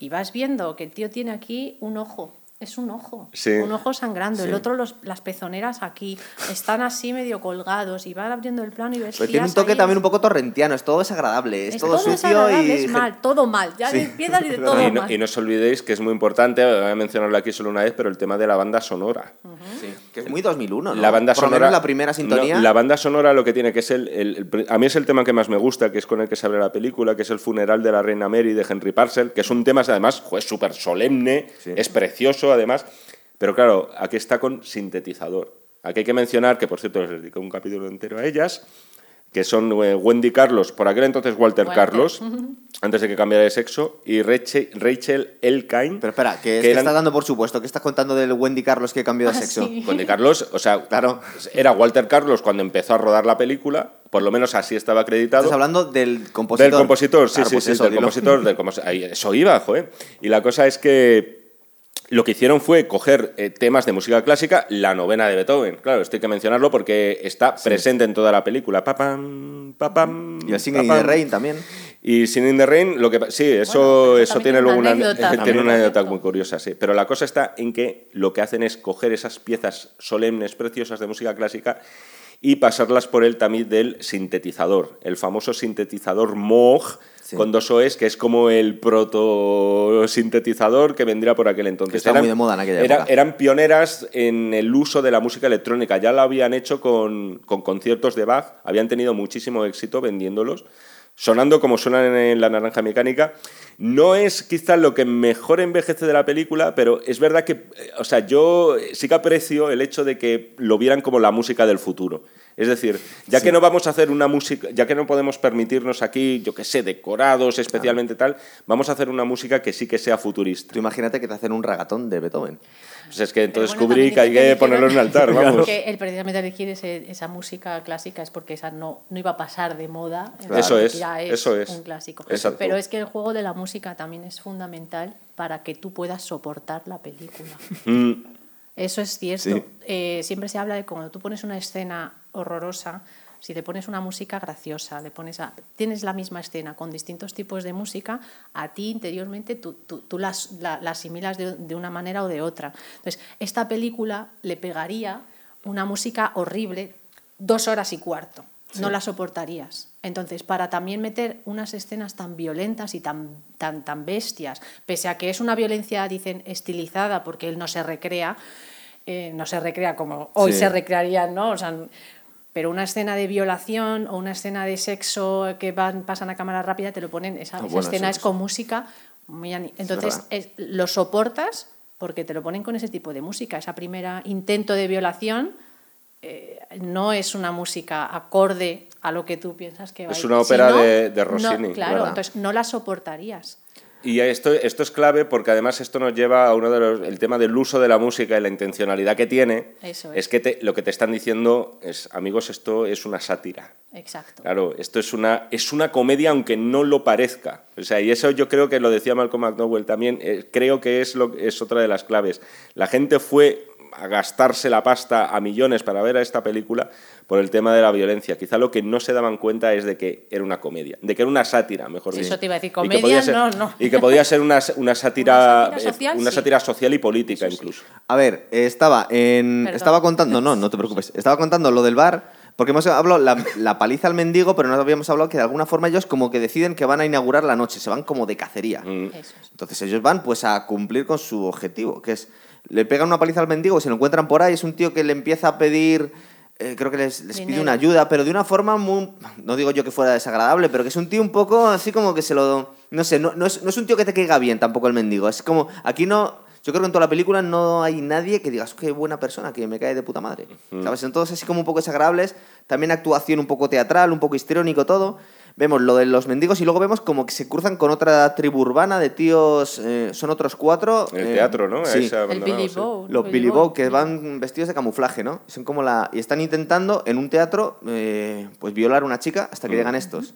y vas viendo que el tío tiene aquí un ojo es un ojo Sí. un ojo sangrando el otro los, las pezoneras aquí están así medio colgados y van abriendo el plano y ves Pero tiene un toque ahí. también un poco torrentiano, es todo desagradable, es, Es todo, todo sucio desagradable, y... es mal todo mal ya Sí. empiezas y de todo Y no, mal y no os olvidéis que es muy importante, voy a mencionarlo aquí solo una vez, pero el tema de la banda sonora. Sí, que es muy 2001, ¿no? La banda Por sonora. menos la primera sintonía. no, la banda sonora lo que tiene que es el, el- A mí es el tema que más me gusta, que es con el que se abre la película, que es el funeral de la reina Mary de Henry Parcel, que es un tema, además, es súper solemne, Sí. es precioso, además. Pero claro, aquí está con sintetizador. Aquí hay que mencionar, que por cierto les dedico un capítulo entero a ellas, que son eh, Wendy Carlos, por aquel entonces Walter, Walter. Carlos, antes de que cambiara de sexo, y Rachel, Rachel Elkine. Pero espera, que, es que que eran- estás dando por supuesto, que estás contando del Wendy Carlos que cambió de Ah, sexo. sí. Wendy Carlos, o sea, Claro. era Walter Carlos cuando empezó a rodar la película, por lo menos así estaba acreditado. Estás hablando del compositor. Del compositor, sí, Claro, sí, pues sí, eso, del dilo. compositor. Del compos- ahí, eso iba, joder. Y la cosa es que lo que hicieron fue coger eh, temas de música clásica, la novena de Beethoven. Claro, esto hay que mencionarlo porque está presente en toda la película. Papam, papam, Y el Singing in the Rain también. Y Singing in the Rain, lo que pa- sí, eso, Bueno, eso tiene luego una una, anécdota, tiene una anécdota muy curiosa, sí. Pero la cosa está en que lo que hacen es coger esas piezas solemnes, preciosas de música clásica y pasarlas por el tamiz del sintetizador, el famoso sintetizador Moog Sí. con dos OEs, que es como el proto-sintetizador que vendría por aquel entonces. Que estaba muy de moda en aquella era- época. Eran pioneras en el uso de la música electrónica, ya lo habían hecho con, con conciertos de Bach, habían tenido muchísimo éxito vendiéndolos sonando como suenan en La Naranja Mecánica. No es quizá lo que mejor envejece de la película, pero es verdad que, eh, o sea, yo sí que aprecio el hecho de que lo vieran como la música del futuro. Es decir, ya que no vamos a hacer una música, ya que no podemos permitirnos aquí, yo qué sé, decorados especialmente tal, vamos a hacer una música que sí que sea futurista. Tú imagínate que te hacen un ragatón de Beethoven. Pues es que entonces bueno, Kubrick hay que ponerlo en un altar, vamos. Porque él precisamente elegir ese- esa música clásica es porque esa no, no iba a pasar de moda. Claro. Eso es, Ya eso es. un clásico. Exacto. Pero es que el juego de la música también es fundamental para que tú puedas soportar la película. Mm, Eso es cierto. Sí. Eh, siempre se habla de cuando tú pones una escena horrorosa, si le pones una música graciosa, le pones a- tienes la misma escena con distintos tipos de música, a ti interiormente tú, tú, tú las- la, la asimilas de, de una manera o de otra. Entonces, esta película le pegaría una música horrible dos horas y cuarto. No la soportarías. Entonces, para también meter unas escenas tan violentas y tan, tan, tan bestias, pese a que es una violencia, dicen, estilizada, porque él no se recrea, eh, no se recrea como hoy Sí. se recrearían, ¿no? O sea, pero una escena de violación o una escena de sexo que van, pasan a cámara rápida, te lo ponen, esa, Ah, esa bueno, escena es con música muy... Entonces, es- lo soportas porque te lo ponen con ese tipo de música. Esa primera intento de violación eh, no es una música acorde a lo que tú piensas que va Es una Si ópera no, de- de no, Rossini, claro, ¿verdad? entonces no la soportarías. Y esto, esto es clave porque además esto nos lleva a uno de los, el tema del uso de la música y la intencionalidad que tiene. Eso es es. que te- lo que te están diciendo es, amigos, esto es una sátira. Exacto. Claro, esto es una, es una comedia aunque no lo parezca. O sea, y eso yo creo que lo decía Malcolm McDowell también, eh, creo que es, lo, es otra de las claves. La gente fue a gastarse la pasta a millones para ver a esta película por el tema de la violencia. Quizá lo que no se daban cuenta es de que era una comedia, de que era una sátira, mejor Sí, dicho. eso te iba a decir, Y que comedia podía ser- no, no. Y que podía ser una, una sátira, Una sátira social, eh, una sí. sátira social y política incluso. A ver, eh, estaba en. Perdón. Estaba contando. No, no te preocupes. Estaba contando lo del bar. Porque hemos hablado la, la paliza al mendigo, pero no habíamos hablado que de alguna forma ellos como que deciden que van a inaugurar la noche, se van como de cacería. Mm. Entonces ellos van pues a cumplir con su objetivo, que es le pegan una paliza al mendigo, se lo encuentran por ahí, es un tío que le empieza a pedir, eh, creo que les, les pide una ayuda, pero de una forma muy, no digo yo que fuera desagradable, pero que es un tío un poco así como que se lo, no sé, no, no es, no es un tío que te caiga bien tampoco el mendigo, es como, aquí no, yo creo que en toda la película no hay nadie que digas, qué buena persona, que me cae de puta madre, ¿sabes? Son todos así como un poco desagradables, también actuación un poco teatral, un poco histriónico todo, Vemos lo de los mendigos y luego vemos como que se cruzan con otra tribu urbana de tíos, eh, son otros cuatro. En el eh, teatro, ¿no? Sí, El Billy sí. Bow. los Billy Billy Bow, Bow que van vestidos de camuflaje, ¿no? Son como la y están intentando en un teatro eh, pues violar a una chica hasta que llegan estos.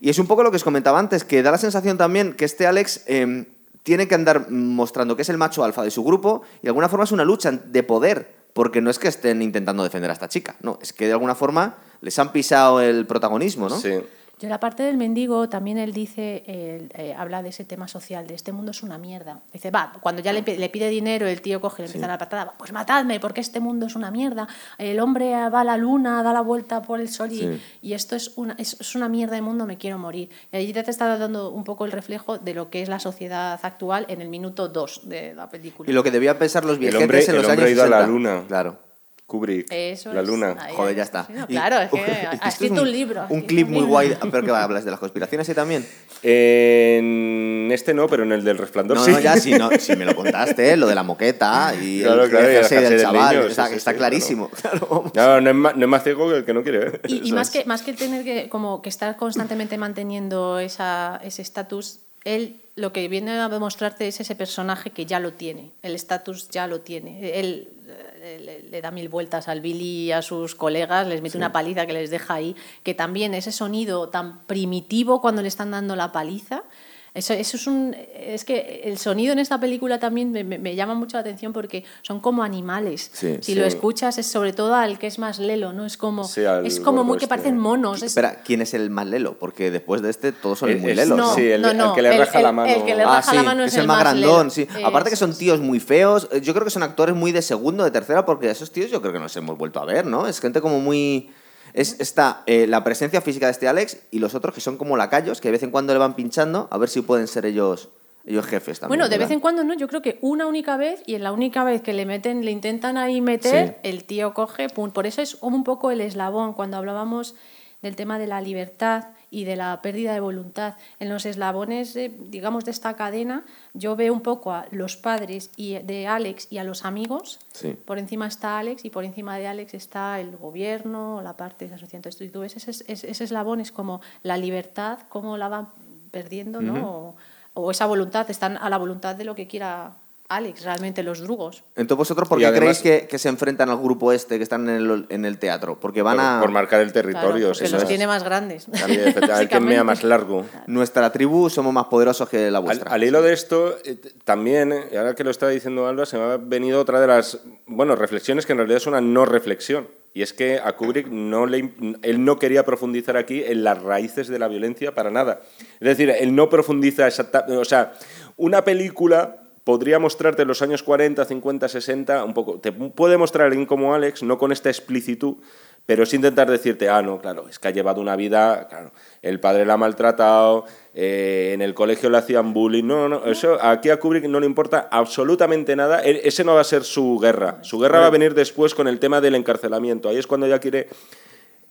Y es un poco lo que os comentaba antes, que da la sensación también que este Alex eh, tiene que andar mostrando que es el macho alfa de su grupo y de alguna forma es una lucha de poder, porque no es que estén intentando defender a esta chica, no, es que de alguna forma les han pisado el protagonismo, ¿no? Sí. Yo la parte del mendigo también él dice, él, eh, habla de ese tema social, de este mundo es una mierda. Dice, va, cuando ya le, le pide dinero, el tío coge, le empieza a dar patada, pues matadme, porque este mundo es una mierda. El hombre va a la luna, da la vuelta por el sol y, Sí. y esto es una, es, es una mierda de mundo, me quiero morir. Y allí te está dando un poco el reflejo de lo que es la sociedad actual en el minuto 2 de la película. Y lo que debían pensar los El viejetes hombre, en el los hombre años ha ido a la 60. luna. Claro. Kubrick, Eso la es. luna. Ahí, Joder, ya está. sí, no, Y- claro, es que Esto ha es escrito un libro. Un clip muy libro. guay. ¿Pero qué va? ¿Hablas de las conspiraciones y también? En este no, pero en el del resplandor No, sí. no, ya sí, no, sí me lo contaste, ¿eh? lo de la moqueta y Claro, el claro, y el jersey del jersey del chaval. niño, está sí, sí, está sí, clarísimo. claro. No, no es, más, no es más ciego que el que no quiere ver. Y, y más, es. que, más que el tener que, como que estar constantemente manteniendo esa, ese estatus, él lo que viene a demostrarte es ese personaje que ya lo tiene, el estatus ya lo tiene. Él eh, le, le da mil vueltas al Billy y a sus colegas, les mete una paliza que les deja ahí, que también ese sonido tan primitivo cuando le están dando la paliza. Eso, eso es un. Es que el sonido en esta película también me, me- me llama mucho la atención porque son como animales. Sí, si sí. lo escuchas, es sobre todo al que es más lelo, ¿no? Es como. Sí, es como muy que parecen monos. es- Espera, ¿quién es el más lelo? Porque después de este todos son El- muy lelos. no, sí, el- no, el no, que le raja la mano. El que le Ah, raja sí, la mano es, el más grandón, lelo. sí. Aparte que son tíos muy feos. eh, Yo creo que son actores muy de segundo, de tercera, porque esos tíos yo creo que nos hemos vuelto a ver, ¿no? Es gente como muy... Es, está eh, la presencia física de este Alex y los otros que son como lacayos, que de vez en cuando le van pinchando, a ver si pueden ser ellos, ellos jefes también. Bueno, de ¿verdad? vez en cuando no, yo creo que una única vez y en la única vez que le meten, le intentan ahí meter, Sí. el tío coge, pum. Por eso es un poco el eslabón cuando hablábamos del tema de la libertad y de la pérdida de voluntad. En los eslabones, de, digamos, de esta cadena, yo veo un poco a los padres y de Alex y a los amigos. Sí. Por encima está Alex y por encima de Alex está el gobierno, la parte de la asociación. Entonces, tú ves ese, ese, ese eslabón es como la libertad, cómo la van perdiendo, ¿no? O, o esa voluntad, están a la voluntad de lo que quiera Alex, realmente los drugos. Entonces vosotros, ¿por qué además- creéis que, que se enfrentan al grupo este que están en el, en el teatro? Porque van por, a... por marcar el Claro, territorio. porque sí, los tiene más grandes. También, efectivamente, Hay que mea más largo. Nuestra tribu somos más poderosos que la Al, vuestra. al hilo de esto, eh, también, eh, y ahora que lo estaba diciendo Alba, se me ha venido otra de las bueno, reflexiones que en realidad es una no reflexión. Y es que a Kubrick no le, él no quería profundizar aquí en las raíces de la violencia para nada. Es decir, él no profundiza exactamente. O sea, una película podría mostrarte en los años 40, 50, 60, un poco. Te puede mostrar alguien como Alex, no con esta explicitud, pero es intentar decirte, ah, no, claro, es que ha llevado una vida, claro, el padre la ha maltratado, eh, en el colegio le hacían bullying, no, no, eso aquí a Kubrick no le importa absolutamente nada, ese no va a ser su guerra, su guerra va a venir después con el tema del encarcelamiento, ahí es cuando ya quiere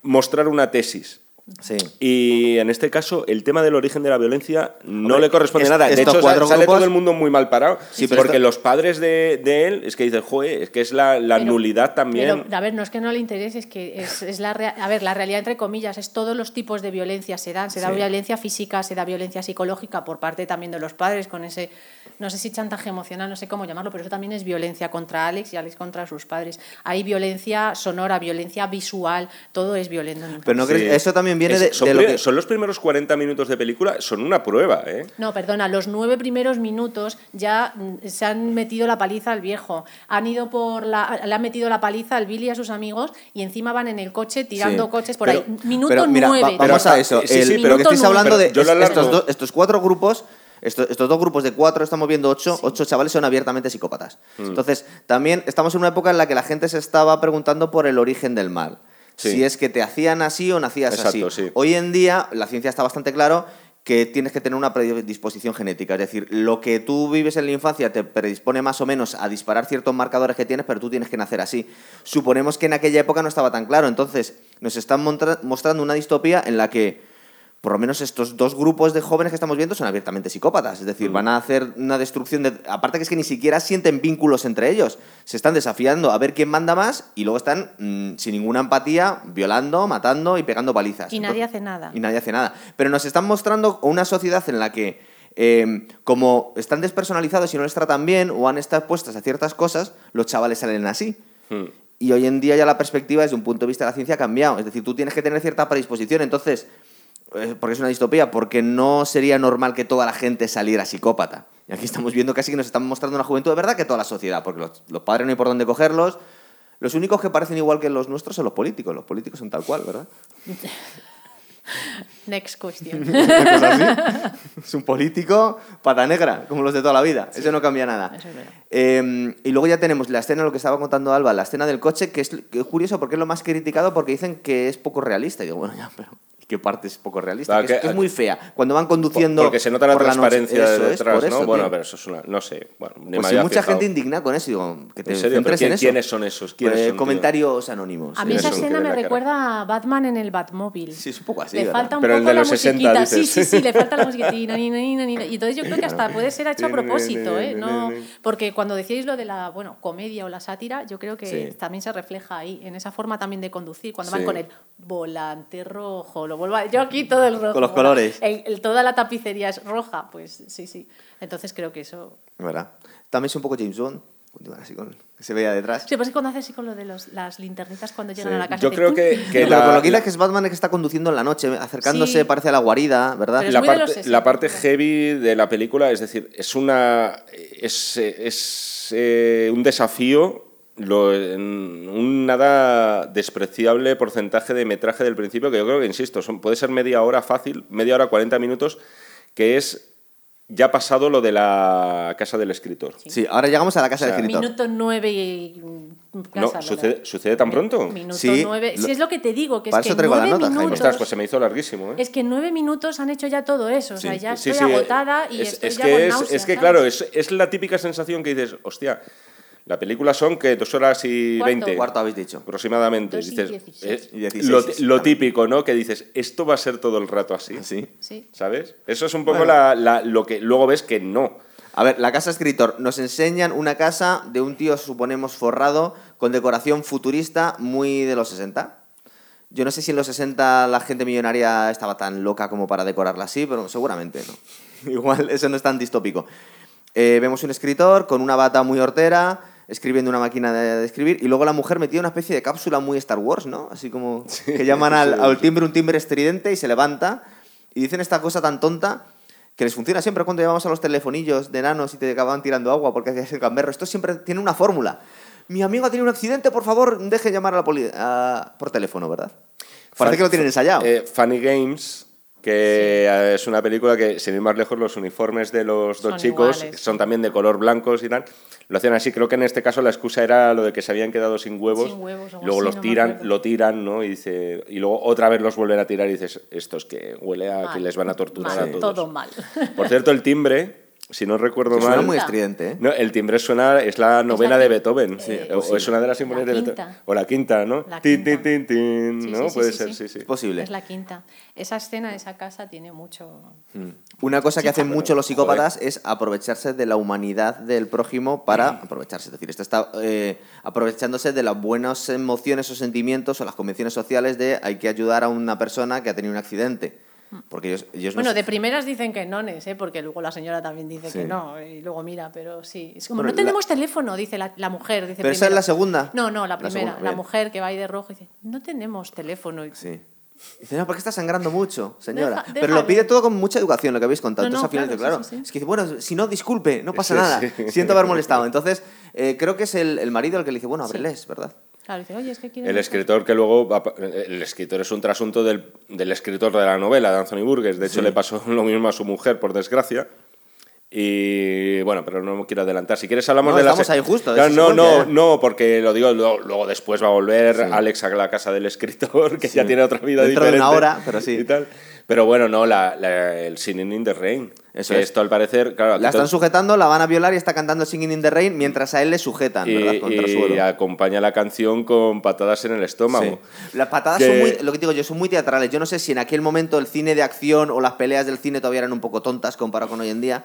mostrar una tesis. Sí. Y en este caso, el tema del origen de la violencia no Hombre, le corresponde es- nada. De hecho, sale grupos- todo el mundo muy mal parado. Sí, porque esto- los padres de, de él, es que dicen, joder, es que es la, la Pero- nulidad también. Pero, a ver, no es que no le interese, es que es, es la rea- a ver, la realidad entre comillas, es todos los tipos de violencia se dan, se da Sí. violencia física, se da violencia psicológica por parte también de los padres con ese no sé si chantaje emocional, no sé cómo llamarlo, pero eso también es violencia contra Alex y Alex contra sus padres. Hay violencia sonora, violencia visual, todo es violento. Pero no Sí. crees, eso también viene Es- de, son, de lo pri- que... son los primeros 40 minutos de película, son una prueba, ¿eh? No, perdona, los nueve primeros minutos ya mm, se han metido la paliza al viejo. Han ido por la. Le han metido la paliza al Billy y a sus amigos y encima van en el coche tirando Sí. coches por Pero- ahí. Minuto pero mira, va- nueve. vamos Pero- a eso. sí, El- pero- que estáis hablando de es- estos cuatro grupos, estos, estos dos grupos de cuatro, estamos viendo ocho, ocho chavales son abiertamente psicópatas. Mm. Entonces, también estamos en una época en la que la gente se estaba preguntando por el origen del mal. Sí. Si es que te hacían así o nacías Exacto, así. sí. Hoy en día, la ciencia está bastante claro que tienes que tener una predisposición genética. Es decir, lo que tú vives en la infancia te predispone más o menos a disparar ciertos marcadores que tienes, pero tú tienes que nacer así. Suponemos que en aquella época no estaba tan claro. Entonces, nos están mostrando una distopía en la que por lo menos estos dos grupos de jóvenes que estamos viendo son abiertamente psicópatas. Es decir, van a hacer una destrucción de... Aparte que es que ni siquiera sienten vínculos entre ellos. Se están desafiando a ver quién manda más y luego están mm, sin ninguna empatía violando, matando y pegando palizas. Y nadie Entonces- hace nada. Y nadie hace nada. Pero nos están mostrando una sociedad en la que, eh, como están despersonalizados y no les tratan bien o han estado expuestas a ciertas cosas, los chavales salen así. Hmm. Y hoy en día ya la perspectiva desde un punto de vista de la ciencia ha cambiado. Es decir, tú tienes que tener cierta predisposición. Entonces, porque es una distopía, porque no sería normal que toda la gente saliera psicópata. Y aquí estamos viendo casi que nos están mostrando una juventud de verdad que toda la sociedad, porque los, los padres no hay por dónde cogerlos. Los únicos que parecen igual que los nuestros son los políticos. Los políticos son tal cual, ¿verdad? Next question. Es un político pata negra, como los de toda la vida. Eso no cambia nada. Es. Eh, y luego ya tenemos la escena, lo que estaba contando Alba, la escena del coche, que es, que es curioso porque es lo más criticado porque dicen que es poco realista. Y digo, bueno, ya, pero ¿y ¿qué parte es poco realista? Claro, que, es, que- es muy fea. Cuando van conduciendo. Porque se nota la por noche. transparencia Eso de es, detrás, eso, bueno, pero eso es una. No sé. Bueno, ni me Pues había mucha fijado. gente indignada con eso. Digo, que te ¿En serio? centres ¿Pero en quién- eso. quiénes son esos? ¿Quiénes Pues son, tío? comentarios anónimos. A mí esa escena me la recuerda a Batman en el Batmóvil. Sí, es un poco así. le falta un Pero el poco de la los 60 musiquita. Sí, dices. sí, sí, le falta la musiquita. Y entonces yo creo que hasta puede ser hecho a propósito, ¿eh? No, porque cuando decíais lo de la bueno, comedia o la sátira, yo creo que Sí. también se refleja ahí, en esa forma también de conducir, cuando van con el volante rojo, lo vuelvo a- yo aquí todo el rojo. Con los colores. El- el- toda la tapicería es roja, pues sí, sí. Entonces creo que eso... ¿Verdad? También es un poco James Bond. Así con, que se veía detrás. Sí, pues es cuando hace así con lo de los, las linternitas cuando llegan Sí. a la casa. Yo creo que, que Pero la, por lo que la- dice que es Batman el que está conduciendo en la noche, acercándose, Sí. parece a la guarida, ¿verdad? Pero es la parte, 60, la parte ¿verdad? heavy de la película, es decir, es una es, es, eh, un desafío lo- en un nada despreciable porcentaje de metraje del principio, que yo creo que, insisto, son, puede ser media hora fácil, media hora, 40 minutos, que es ya pasado lo de la casa del escritor. Sí, ahora llegamos a la casa O sea, del escritor. Minuto nueve y... No, ¿sucede, ¿verdad? ¿sucede tan pronto? Minuto Sí, nueve. lo- Sí, es lo que te digo, que Para es eso que traigo la nota, Jaime. minutos... Ostras, pues se me hizo larguísimo, ¿eh? Es que en nueve minutos han hecho ya todo eso. O sea, ya Sí, estoy sí, agotada y es, estoy es ya que con es, que ¿sabes? claro, es, es la típica sensación que dices, hostia, la película son que dos horas y veinte. Cuarto habéis dicho. aproximadamente. Dos y dices, dieciséis. eh, Y dieciséis, lo, sí, sí, lo típico, ¿no? Que dices, esto va a ser todo el rato así. Sí. Sí. ¿Sabes? Eso es un poco Bueno. la- la- lo que luego ves que no. A ver, la casa escritor. Nos enseñan una casa de un tío, suponemos, forrado, con decoración futurista muy de los 60. Yo no sé si en los 60 la gente millonaria estaba tan loca como para decorarla así, pero seguramente no. Igual eso no es tan distópico. Eh, vemos un escritor con una bata muy hortera, escribiendo una máquina de, de escribir, y luego la mujer metida en una especie de cápsula muy Star Wars, ¿no? Así como que llaman al, al timbre un timbre estridente y se levanta y dicen esta cosa tan tonta que les funciona siempre cuando llevamos a los telefonillos de enanos y te acaban tirando agua porque hacías el gamberro. Esto siempre tiene una fórmula. Mi amigo ha tenido un accidente, por favor, deje llamar a la poli a- por teléfono, ¿verdad? Parece que lo tienen ensayado. Eh, Funny Games, que eh, es una película que, sin ir más lejos, los uniformes de los dos Son chicos iguales. son también de color blancos y tal. Lo hacían así. Creo que en este caso la excusa era lo de que se habían quedado sin huevos. Sin huevos, luego así, los no tiran, lo tiran, ¿no? Y, dice, y luego otra vez los vuelven a tirar y dices, estos que huele a que Mal. les van a torturar Mal, a todos. Todo mal. Por cierto, el timbre si no recuerdo Que suena mal. muy estridente, ¿eh? No, el timbre suena, es la novena de. Beethoven. Sí, o, es una de las sinfonías de quinta. Beethoven. O la quinta, ¿no? La quinta. tin, tin, tin, Sí, ¿no? sí, sí, Puede sí, ser, sí. sí. Es posible. Es la quinta. Esa escena de esa casa tiene mucho. Una cosa que hacen mucho los psicópatas es aprovecharse de la humanidad del prójimo para aprovecharse. Es decir, esto está eh, aprovechándose de las buenas emociones o sentimientos o las convenciones sociales de hay que ayudar a una persona que ha tenido un accidente. Porque ellos, ellos no Bueno, se- de primeras dicen que nones, ¿eh? porque luego la señora también dice Sí. que no, y luego mira, pero sí. Es como, Bueno, no tenemos teléfono, dice la, la mujer. Dice Pero esa es primero. la segunda. No, no, la La primera. segunda, La, bien. mujer que va ahí de rojo dice, no tenemos teléfono. Y- Sí. Dice, no, porque está sangrando mucho, señora. Deja- Pero lo pide todo con mucha educación, lo que habéis contado. No, no, Entonces, al final claro, sí, claro, sí, sí. es que dice, bueno, si no, disculpe, no pasa Sí, nada. sí. Siento haber molestado. Entonces, eh, creo que es el, el marido el que le dice, bueno, ábreles, ¿verdad? Claro, dice, oye, es que. El escritor que luego. va El escritor es un trasunto del, del escritor de la novela, de Anthony Burgess. De hecho, le pasó lo mismo a su mujer, por desgracia. Y bueno, pero no me quiero adelantar. Si quieres, hablamos No, de la. estamos ahí justo, de no, no, ya. no, porque lo digo, lo- luego después va a volver Alex a la casa del escritor, que ya tiene otra vida Dentro de diferente. una hora, pero sí. y tal. Pero bueno, no, la, la- el Singing in the Rain. Eso es. esto al parecer. Claro, La están sujetando, la van a violar y está cantando Singing in the Rain mientras a él le sujetan, ¿verdad? y, Contra el y suelo. acompaña la canción con patadas en el estómago. Sí. Las patadas Que- son muy, lo que digo yo, son muy teatrales. Yo no sé si en aquel momento el cine de acción o las peleas del cine todavía eran un poco tontas comparado con hoy en día.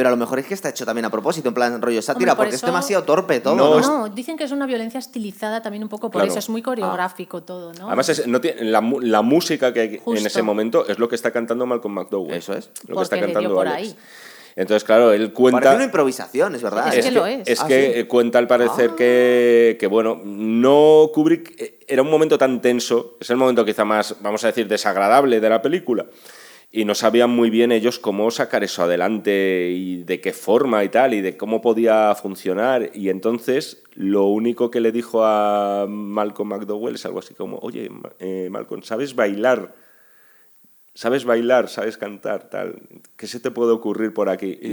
Pero a lo mejor es que está hecho también a propósito, en plan rollo sátira, Hombre, por porque es eso- demasiado torpe todo, No, ¿no? es- No, dicen que es una violencia estilizada también un poco por Claro. eso, es muy coreográfico todo, ¿no? Además, es- no tiene- la, mu- la música que hay en Justo. ese momento es lo que está cantando Malcolm McDowell. Eso es. Lo que Porque está le dio cantando por Alex. ahí. Entonces, claro, él cuenta. Parece una improvisación, es verdad. Es ¿eh? que lo es. Es Ah, que sí. eh, cuenta al parecer Ah. que, que, bueno, no Kubrick eh, era un momento tan tenso, es el momento quizá más, vamos a decir, desagradable de la película. Y no sabían muy bien ellos cómo sacar eso adelante y de qué forma y tal, y de cómo podía funcionar. Y entonces lo único que le dijo a Malcolm McDowell es algo así como, oye, eh, Malcolm, ¿sabes bailar? ¿Sabes bailar? ¿Sabes cantar? Tal. ¿Qué se te puede ocurrir por aquí? Y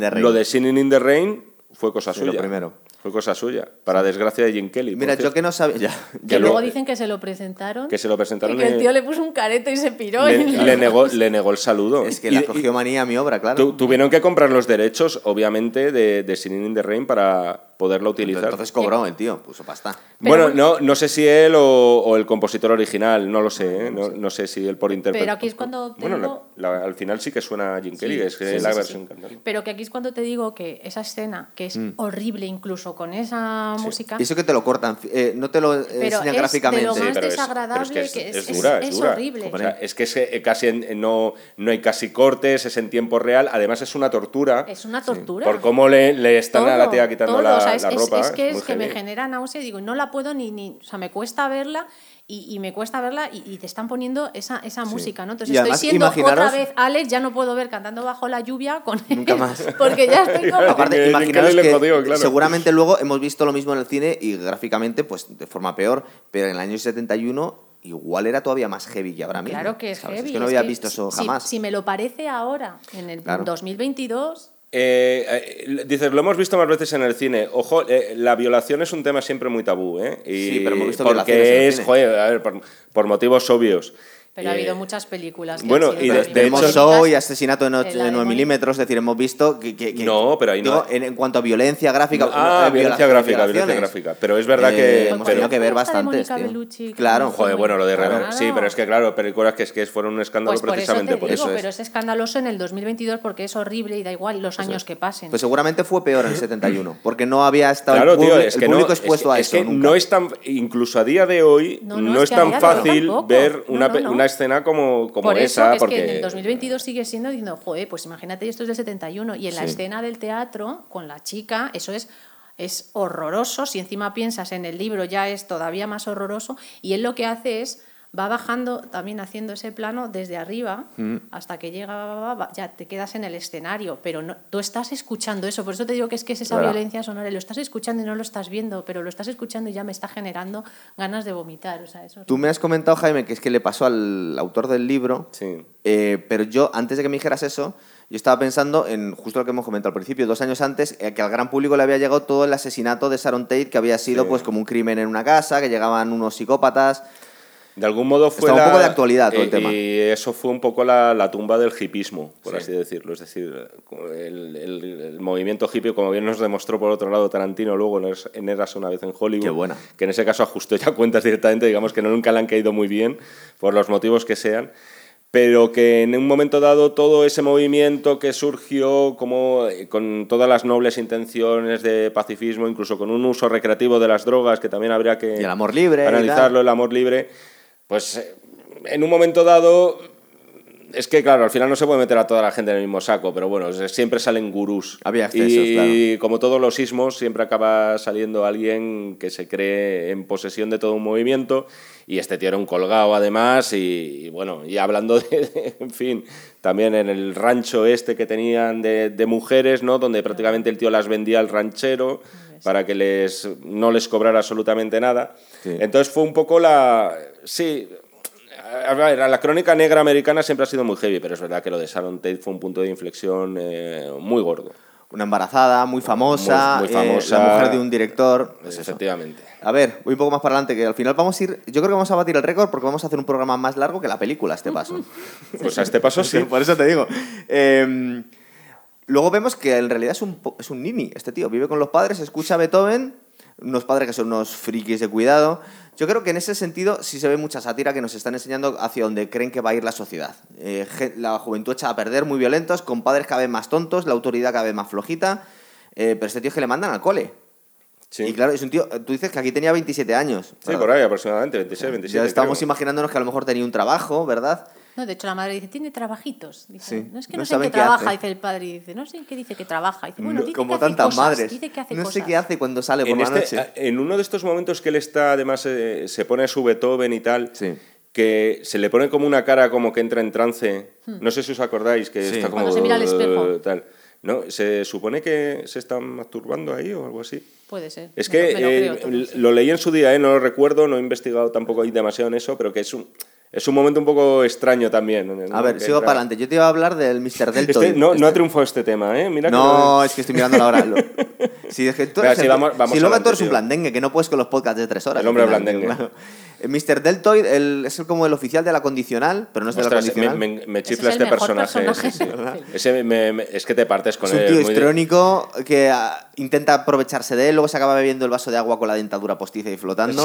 the Rain. Lo de Singing in the Rain fue cosa Sí, suya. lo primero. Fue cosa suya. Para desgracia de Jim Kelly. Mira, yo que no sabía... Ya, que luego dicen que se lo presentaron. que se lo presentaron y que el tío le puso un careto y se piró. le, y- le negó, le negó el saludo. Es que Y- la cogió manía a mi obra, claro. tu- tuvieron que comprar los derechos, obviamente, de, de Singing in the Rain para poderla utilizar. Entonces cobró el tío, puso pasta. Pero bueno, no, no sé si él o, o el compositor original, no lo sé, ¿eh? no, no sé si él por intérprete. Pero aquí es cuando te Bueno, digo- la- la- al final sí que suena a Jim Kelly, Sí, es sí, es la sí, versión sí. cantando. Pero que aquí es cuando te digo que esa escena, que es Mm. horrible incluso con esa música, Y eso que te lo cortan, eh, no te lo eh, Pero enseñan es gráficamente. de lo más pero es- desagradable es que que es- es, es- dura, es, es dura. horrible. O sea, es que casi en- no, no hay casi cortes, es en tiempo real, además es una tortura. es una tortura. Por cómo le, le están a la tía quitando todo, la, es, la es- ropa. es que, es que me genera náusea y digo, no la puedo ni, ni o sea, me cuesta verla y, y me cuesta verla y, y te están poniendo esa, esa música, ¿no? Entonces Y estoy además, siendo imaginaros- otra vez Alex, ya no puedo ver cantando bajo la lluvia con él, Nunca más. porque ya estoy como... Aparte, imaginaros que claro. seguramente luego hemos visto lo mismo en el cine y gráficamente, pues de forma peor, pero en el año 71 igual era todavía más heavy que ahora mismo. Claro que es ¿sabes? heavy. Es que no es había que visto eso si- jamás. Si, me lo parece ahora, en el Claro. 2022, Eh, eh, dices, lo hemos visto más veces en el cine. Ojo, eh, la violación es un tema siempre muy tabú, ¿eh? Y Sí, pero hemos visto violaciones en porque el es, cine. joder, a ver, por, por motivos obvios. Pero ha Eh, habido muchas películas que bueno, y de- de hecho-. Show y asesinato en, och- En la de en 9 Mónica. milímetros, es decir, hemos visto que... que- que- No, pero ahí no- digo, En, en cuanto a violencia gráfica... Ah, eh, violencia gráfica, violencia gráfica. Pero es verdad Eh, que... hemos pero- tenido que ver que Claro. no Joder, bueno, lo de Claro. Rebe- Sí, pero es que, claro, películas que, es que fueron un escándalo Pues por eso te precisamente digo, por eso. es. pero es escandaloso en el 2022 porque es horrible y da igual los años que pasen. Pues seguramente fue peor en el 71, porque no había estado Claro, el, tío, publi- es el que público no, expuesto es, a es eso que nunca. no es tan, incluso a día de hoy, No, no, no, es es que tan fácil ver No, una, no, no. Una escena como, como Por eso, esa, que es porque que en el 2022 sigue siendo diciendo, joder, pues imagínate, esto es del 71 y en la escena del teatro con la chica, eso es es horroroso, si encima piensas en el libro ya es todavía más horroroso y él lo que hace es va bajando también haciendo ese plano desde arriba Mm. hasta que llega ya te quedas en el escenario, pero no, tú estás escuchando eso, por eso te digo que es que es esa Claro. violencia sonora, lo estás escuchando y no lo estás viendo, pero lo estás escuchando y ya me está generando ganas de vomitar, o sea, eso es- Tú me has comentado, Jaime, que es que le pasó al autor del libro, Sí. eh, pero yo, antes de que me dijeras eso, yo estaba pensando en justo lo que hemos comentado al principio, dos años antes, eh, que al gran público le había llegado todo el asesinato de Sharon Tate, que había sido Sí. pues como un crimen en una casa, que llegaban unos psicópatas. De algún modo fue Está un poco de actualidad todo el eh, tema. Y eso fue un poco la, la tumba del hipismo, por Sí. así decirlo. Es decir, el, el- el movimiento hippie, como bien nos demostró por otro lado Tarantino luego en Eras- una vez en Hollywood, Qué buena. que en ese caso ajustó ya cuentas directamente, digamos que no, nunca le han caído muy bien, por los motivos que sean pero que en un momento dado todo ese movimiento que surgió como eh, con todas las nobles intenciones de pacifismo, incluso con un uso recreativo de las drogas, que también habría que Y el amor libre analizarlo, el amor libre, pues eh, en un momento dado es que claro, al final no se puede meter a toda la gente en el mismo saco, pero bueno, siempre salen gurús. Había excesos, y como todos los sismos, siempre acaba saliendo alguien que se cree en posesión de todo un movimiento. Y este tío era un colgado además. Y, y bueno, y hablando de, de- en fin, también en el rancho este que tenían de, de mujeres, ¿no? Donde prácticamente el tío las vendía al ranchero para que les, no les cobrara absolutamente nada. Sí. Entonces fue un poco la... Sí, a ver, la crónica negra americana siempre ha sido muy heavy, pero es verdad que lo de Sharon Tate fue un punto de inflexión eh, muy gordo. Una embarazada muy famosa, Muy- muy eh, famosa. la mujer de un director. pues eso. efectivamente. A ver, voy un poco más para adelante, que al final vamos a ir. Yo creo que vamos a batir el récord porque vamos a hacer un programa más largo que la película, a este paso. Pues a este paso sí. Por eso te digo. Eh, luego vemos que en realidad es un, es un nini, este tío. Vive con los padres, escucha a Beethoven, unos padres que son unos frikis de cuidado. Yo creo que en ese sentido sí se ve mucha sátira que nos están enseñando hacia donde creen que va a ir la sociedad. Eh, la juventud echada a perder, muy violentos, con padres cada vez más tontos, la autoridad cada vez más flojita. eh, pero este tío es que le mandan al cole. Sí. Y claro, es un tío, tú dices que aquí tenía 27 años. Sí, ¿verdad? por ahí aproximadamente, 26, 27. Ya estamos creo. imaginándonos que a lo mejor tenía un trabajo, ¿verdad? No, de hecho la madre dice, tiene trabajitos. Dice, Sí, no es que no no, sé en qué qué trabaja, hace. dice el padre. Y dice, no sé en qué dice que trabaja. Dice, bueno, No, dice como que hace tantas cosas, madres. Dice que hace no cosas. sé qué hace cuando sale por En, la este- noche. en uno de estos momentos que él está, además, eh, se pone su Beethoven y tal, Sí. que se le pone como una cara como que entra en trance. No sé si os acordáis, que Sí. está como... Hmm. Cuando se mira al espejo. Tal. ¿No? ¿Se supone que se están masturbando ahí o algo así? Puede ser. Es que lo eh, lo leí en su día, eh, no lo recuerdo, no he investigado tampoco ahí demasiado en eso, pero que es un, es un momento un poco extraño también. ¿no? A ver, Que sigo entra- para adelante. Yo te iba a hablar del Mr. Deltoid. Este- no, no Este- ha triunfado este tema, ¿eh? Mira que No, lo- es que estoy mirando la hora. Lo- Si, es que tú sí, el- vamos- vamos si luego adelante, tú eres un blandengue, que no puedes con los podcasts de tres horas. El hombre blandengue. claro. Mr. Deltoid el- es como el oficial de la condicional, pero no es de la Ostras, me, condicional. me- me Ese chifla es el este mejor personaje. personaje sí, sí. Ese me- me- es que te partes con Es un él. tío muy histrónico que ah, intenta aprovecharse de él, luego se acaba bebiendo el vaso de agua con la dentadura postiza y flotando.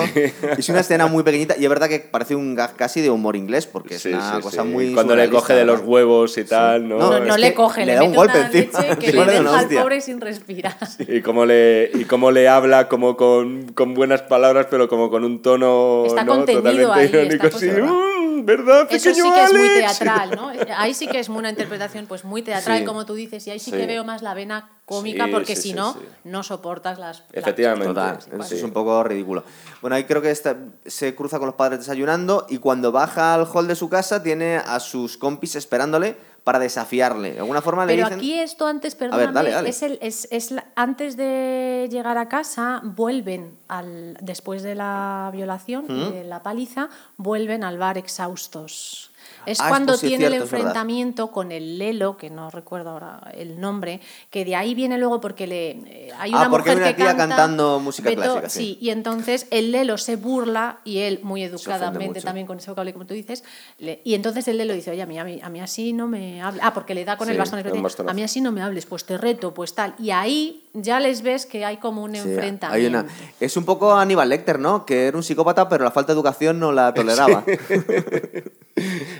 Es una escena muy pequeñita y es verdad que parece un gag casi de humor inglés porque es Sí, una sí, cosa sí. muy. Cuando le coge de los huevos y tal, ¿no? No, No, es no que le coge, le da un golpe encima. leche que Le deja al pobre sin respirar. Y cómo le, y cómo le habla como con, con buenas palabras, pero como con un tono Está ¿no? contenido totalmente ahí, irónico. está sí, contenido. "Mm, ¿verdad? Eso sí que es muy Alex?". teatral, ¿no? Ahí sí que es una interpretación pues muy teatral, Sí. como tú dices, y ahí sí, Sí. que veo más la vena cómica, Sí, porque sí, si sí, no, sí. no soportas las... las- Efectivamente. Total, eso es un poco ridículo. Bueno, ahí creo que está- se cruza con los padres desayunando y cuando baja al hall de su casa tiene a sus compis esperándole para desafiarle. De alguna forma le Pero dicen... aquí esto antes, ver, perdóname, dale, dale. Es el, es, es la- antes de llegar a casa, vuelven, al, después de la violación y de la paliza, vuelven al bar exhaustos. Es Ah, cuando es tiene el cierto, enfrentamiento con el Lelo, que no recuerdo ahora el nombre, que de ahí viene luego porque le eh, hay Ah, hay mujer una que tía canta, cantando música Beto- clásica, sí. sí, y entonces el Lelo se burla y él muy educadamente también con ese vocabulario como tú dices, le- y entonces el Lelo dice, oye, a mí, a mí, a mí así no me habla. Ah, porque le da con Sí, el bastón. A mí así no me hables, pues te reto, pues tal. Y ahí ya les ves que hay como un Sí, enfrentamiento. hay una- Es un poco Aníbal Lecter, ¿no? Que era un psicópata, pero la falta de educación no la toleraba.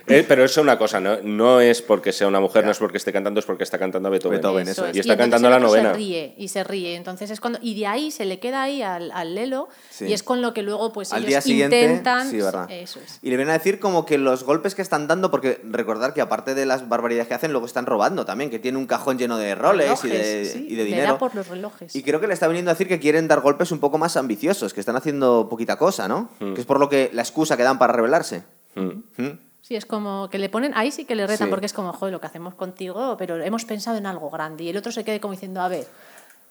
Eh, pero eso es una cosa, ¿no? no es porque sea una mujer, no es porque esté cantando, es porque está cantando Beethoven. Beethoven, Eso eso es. Y está entonces cantando la novena. Se ríe y se ríe. Entonces es cuando. Y de ahí se le queda ahí al, al Lelo. Sí. Y es con lo que luego pues Al ellos día siguiente, intentan. sí, ¿verdad? Eso es. Y le vienen a decir como que los golpes que están dando, porque recordar que aparte de las barbaridades que hacen, luego están robando también, que tiene un cajón lleno de Rolex y de, Relojes, sí, y de le dinero. da por los relojes. Y creo que le está viniendo a decir que quieren dar golpes un poco más ambiciosos, que están haciendo poquita cosa, ¿no? Hmm. Que es por lo que la excusa que dan para rebelarse. ¿Mm? Sí, es como que le ponen, ahí sí que le retan Sí. porque es como, joder, lo que hacemos contigo, pero hemos pensado en algo grande. Y el otro se quede como diciendo, a ver,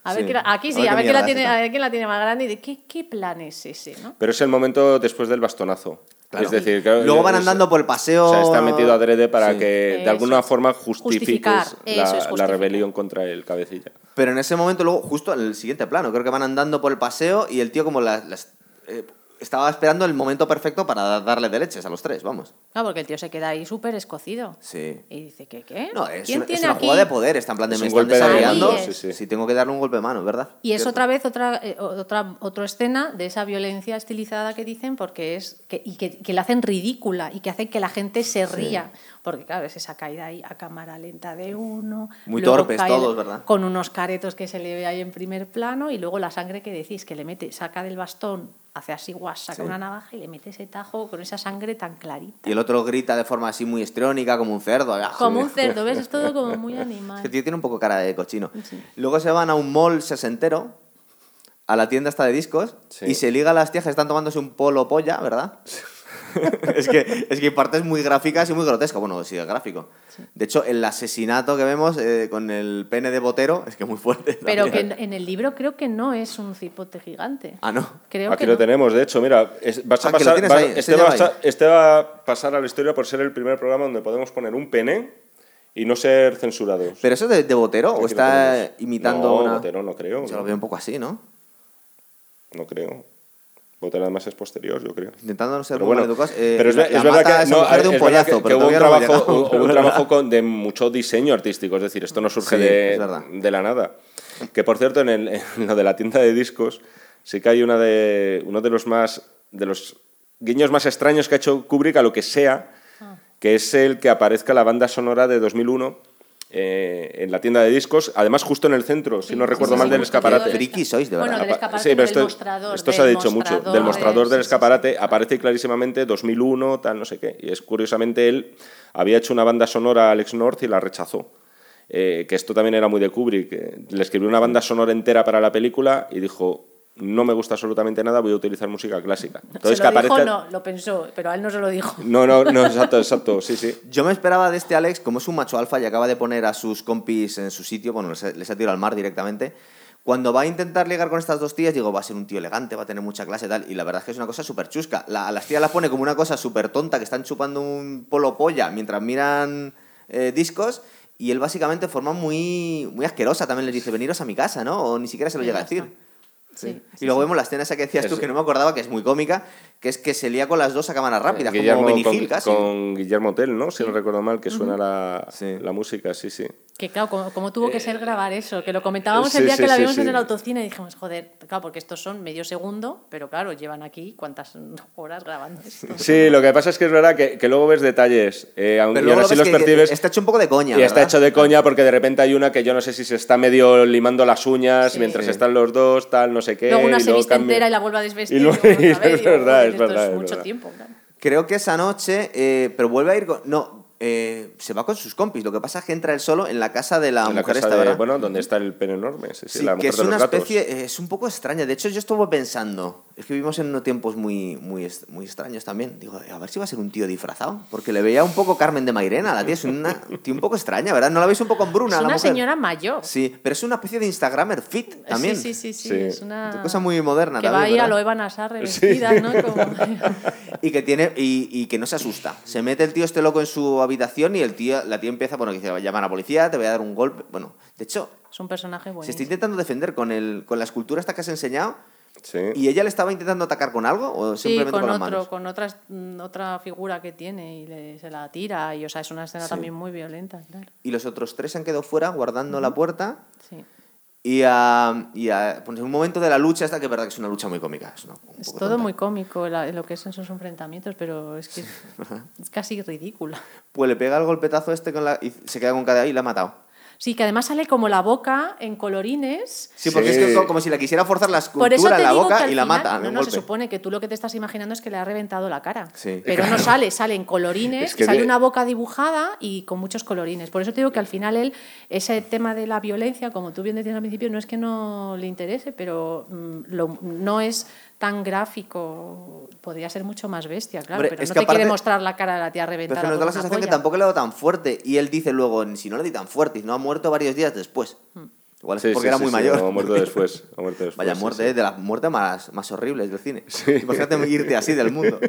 a ver, Sí. la- aquí sí, a ver, quién la tiene, es esta. a ver quién la tiene más grande y de qué, qué plan es ese, ¿no? Pero es el momento después del bastonazo. Claro. Es decir, que Luego van andando por el paseo. O sea, está metido adrede para Sí. que de alguna forma justifiques la, es, rebelión contra el cabecilla. Pero en ese momento, luego, justo en el siguiente plano, creo que van andando por el paseo y el tío como las... las- eh, estaba esperando el momento perfecto para darle de leches a los tres, vamos. No, porque el tío se queda ahí súper escocido. Sí. Y dice, ¿qué qué? No, es, ¿Quién una, es tiene una aquí? jugada de poder, está en plan de Es me están golpe de- desafiando, Ahí es. Sí, sí. si tengo que darle un golpe de mano, ¿verdad? Y es Cierto. otra vez otra, eh, otra, otra escena de esa violencia estilizada que dicen porque es que, y que, que la hacen ridícula y que hacen que la gente se ría. Porque claro, es esa caída ahí a cámara lenta de uno. Muy torpes todos, ¿verdad? Con unos caretos que se le ve ahí en primer plano y luego la sangre que decís que le mete, saca del bastón, hace así guas, saca Sí. una navaja y le mete ese tajo con esa sangre tan clarita. Y el otro grita de forma así muy histriónica, como un cerdo. ah, Como un cerdo, ¿ves? Es todo como muy Es animal. que el tío tiene un poco cara de cochino. Sí. Luego se van a un mall sesentero, a la tienda esta de discos, Sí. y se liga a las tías que están tomándose un polo polla, ¿verdad? es, que, es que hay partes muy gráficas y muy grotescas. Bueno, sí, es gráfico. De hecho, el asesinato que vemos eh, con el pene de Botero es que es muy fuerte. Pero que en, en el libro creo que no es un cipote gigante. Ah, no. Creo Aquí que lo no. tenemos, de hecho, mira, es- vas a Ah, pasar, ahí, este, va a, este va a pasar a la historia por ser el primer programa donde podemos poner un pene y no ser censurados. ¿Pero eso es de, de Botero Aquí o está imitando no, una...? Botero no creo. Se no. lo veo un poco así, ¿no? No creo. Botero además es posterior, yo creo. Intentando no ser Pero bueno, maleducados. Eh, pero es, la- es verdad que, esa no, mujer de un es verdad pollazo, que- pero que hubo un no trabajo, llegado, hubo un trabajo con, de mucho diseño artístico, es decir, esto no surge Sí, de, es de la nada. Que por cierto, en, el- en lo de la tienda de discos, sí que hay una de, uno de los más de los guiños más extraños que ha hecho Kubrick a lo que sea, Ah. que es el que aparezca la banda sonora de 2001 eh, en la tienda de discos, además justo en el centro, si no Sí, recuerdo sí, mal, sí, del escaparate. Friki sois, de Bueno, verdad. del escaparate, Sí, pero del esto, mostrador, esto se ha dicho mucho. Del mostrador sí, del sí, sí. escaparate aparece clarísimamente 2001, tal, no sé qué. Y es curiosamente él había hecho una banda sonora a Alex North y la rechazó. Eh, que esto también era muy de Kubrick. le escribió una banda sonora entera para la película y dijo, no me gusta absolutamente nada, voy a utilizar música clásica. Entonces, se lo que dijo, aparezca- no, lo pensó, pero a él no se lo dijo. No, no, no, exacto, exacto, sí, sí. Yo me esperaba de este Alex, como es un macho alfa y acaba de poner a sus compis en su sitio, bueno, les, les ha tirado al mar directamente. Cuando va a intentar ligar con estas dos tías, digo, va a ser un tío elegante, va a tener mucha clase y tal. Y la verdad es que es una cosa súper chusca. La- a las tías las pone como una cosa súper tonta, que están chupando un polo polla mientras miran eh, discos. Y él básicamente de forma muy, muy asquerosa también les dice, veniros a mi casa, ¿no? O ni siquiera se lo llega a decir. Sí, y luego vemos la escena esa que decías tú, que no me acordaba, que es muy cómica, que es que se lía con las dos a cámara rápida, como Guillermo, Benny con, Hill casi. con Guillermo Tell, ¿no? Si no recuerdo mal, que suena la, Sí. la música, sí, sí. Que claro, como, como tuvo que ser grabar eso, que lo comentábamos sí, el día sí, que la vimos sí. en el autocine y dijimos, joder, claro, porque estos son medio segundo, pero claro, llevan aquí cuántas horas grabando esto. Sí, lo que pasa es que es verdad que, que luego ves detalles, eh, Pero y aún así los percibes. está hecho un poco de coña, Y está hecho de coña porque de repente hay una que yo no sé si se está medio limando las uñas Sí. mientras están los dos, tal, no sé qué. Luego una y se viste cambia. entera y la vuelve a desvestir. Y luego- vez, es verdad, es esto verdad, es mucho verdad. tiempo. claro. Creo que esa noche, eh, pero vuelve a ir con... No, eh, se va con sus compis. Lo que pasa es que entra él solo en la casa de la En la mujer casa esta, de, bueno, donde está el pene enorme, sí, sí, Sí, la que mujer es de los una gatos. especie... Es un poco extraña. De hecho, yo estuve pensando... Es que vivimos en unos tiempos muy, muy, muy extraños también. Digo, a ver si va a ser un tío disfrazado. Porque le veía un poco Carmen de Mairena. La tía es una tía un poco extraña, ¿verdad? ¿No la veis un poco en Bruna, Es la una mujer? señora mayor. Sí, pero es una especie de Instagramer fit también. Sí, sí, sí, sí, Sí. es una... Una cosa muy moderna Que va también, ahí a lo Eva Nassar revestida, ¿no? Como- Y que tiene y, y que no se asusta. Se mete el tío este loco en su habitación y el tío, la tía empieza, bueno, que dice, llama a la policía, te voy a dar un golpe. Bueno, de hecho, es un personaje se buenísimo. está intentando defender con el con la escultura esta que has enseñado Sí. y ella le estaba intentando atacar con algo o Sí, simplemente con, con, las otro, manos. con otras, mm, otra figura que tiene y le- se la tira. Y, o sea, es una escena Sí. también muy violenta, claro. Y los otros tres se han quedado fuera guardando la puerta Sí. Y a, y a- pues en un momento de la lucha esta que es verdad que es una lucha muy cómica. Es, una- un Es todo tonta. muy cómico la- lo que son esos enfrentamientos, pero es que es, es casi ridículo. Pues le pega el golpetazo este con la, y se queda con cada y la ha matado. Sí, que además sale como la boca en colorines. Sí, porque Sí. es que como si le quisiera forzar la Por eso escultura te en la digo que boca al y la final- mata. No, no, se supone que tú lo que te estás imaginando es que le ha reventado la cara. Sí. Pero no sale, sale en colorines, Es que sale de- una boca dibujada y con muchos colorines. Por eso te digo que al final él, ese tema de la violencia, como tú bien decías al principio, no es que no le interese, pero mm, lo- no es tan gráfico. Podría ser mucho más bestia, claro, Hombre, pero es no que te quiere aparte- mostrar la cara de la tía Pero es reventada. que nos da la sensación que polla. tampoco le ha dado tan fuerte. Y él dice luego, si no le di tan fuerte, y no ha muerto varios días después. Igual es Sí, porque sí, era sí, muy sí, mayor. ha muerto después, ha muerto después, Vaya muerte, sí. eh, de las muertes más, más horribles del cine. Imagínate irte así del mundo.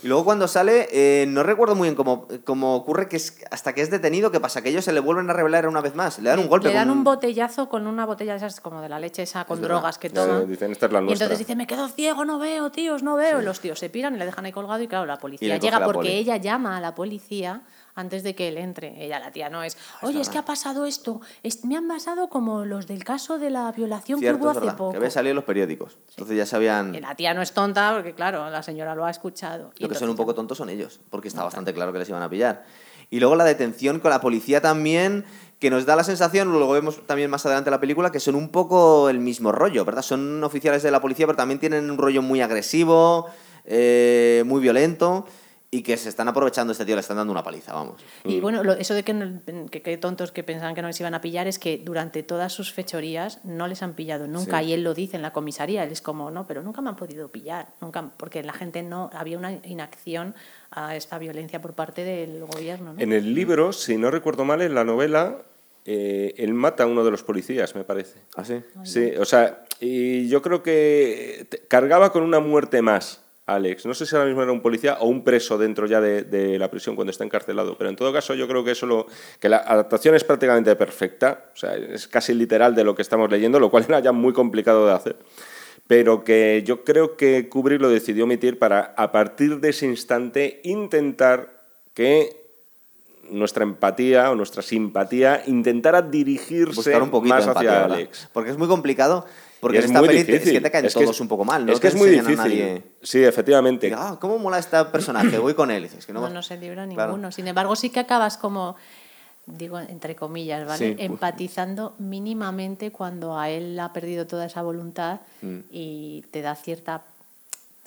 Y luego cuando sale, eh, no recuerdo muy bien cómo, cómo ocurre que es hasta que es detenido, ¿qué pasa? Que ellos se le vuelven a revelar una vez más. Le dan un golpe. Le dan con un botellazo con una botella de esas como de la leche esa con Es verdad. drogas que Ya, toma. dicen, "Esta es la y nuestra". entonces dice, me quedo ciego, no veo, tíos, no veo. Y los tíos se piran y le dejan ahí colgado y claro, la Y policía llega la porque poli. ella llama a la policía antes de que él entre. Ella, la tía, no es, oye, es que ha pasado esto. Es- me han pasado como los del caso de la violación que hubo hace verdad, poco. que había salido en los periódicos. Entonces ya sabían... Y la tía no es tonta porque, claro, la señora lo ha escuchado. Y Lo que son un poco tontos son ellos, porque está bastante claro que les iban a pillar. Y luego la detención con la policía también, que nos da la sensación, luego vemos también más adelante en la película, que son un poco el mismo rollo, ¿verdad? Son oficiales de la policía, pero también tienen un rollo muy agresivo, eh, muy violento, y que se están aprovechando este tío, le están dando una paliza, vamos. Y bueno, lo- eso de que, no- que, que tontos que pensaban que no les iban a pillar es que durante todas sus fechorías no les han pillado nunca. Sí. Y él lo dice en la comisaría, él es como, no, pero nunca me han podido pillar, nunca, porque la gente no, había una inacción a esta violencia por parte del gobierno. ¿no? En el libro, si no recuerdo mal, en la novela, eh, él mata a uno de los policías, me parece. ¿Así? Sí, o sea, y yo creo que cargaba con una muerte más, Alex. No sé si ahora mismo era un policía o un preso dentro ya de, de la prisión cuando está encarcelado, pero en todo caso yo creo que eso lo, que la adaptación es prácticamente perfecta, o sea, es casi literal de lo que estamos leyendo, lo cual era ya muy complicado de hacer. Pero que yo creo que Kubrick lo decidió omitir para, a partir de ese instante, intentar que nuestra empatía o nuestra simpatía intentara dirigirse un más empatía, hacia. Alex. Porque es muy complicado, porque es esta muy peli te- difícil. es que te caen Es que todos es- un poco mal, ¿no? Es que te es muy a difícil. nadie. Sí, efectivamente. "Ah, ¿Cómo mola este personaje? Voy con él. Que no, no, no se libra Claro. ninguno. Sin embargo, sí que acabas como, digo entre comillas, ¿vale? Sí. Empatizando mínimamente cuando a él ha perdido toda esa voluntad Mm. y te da cierta...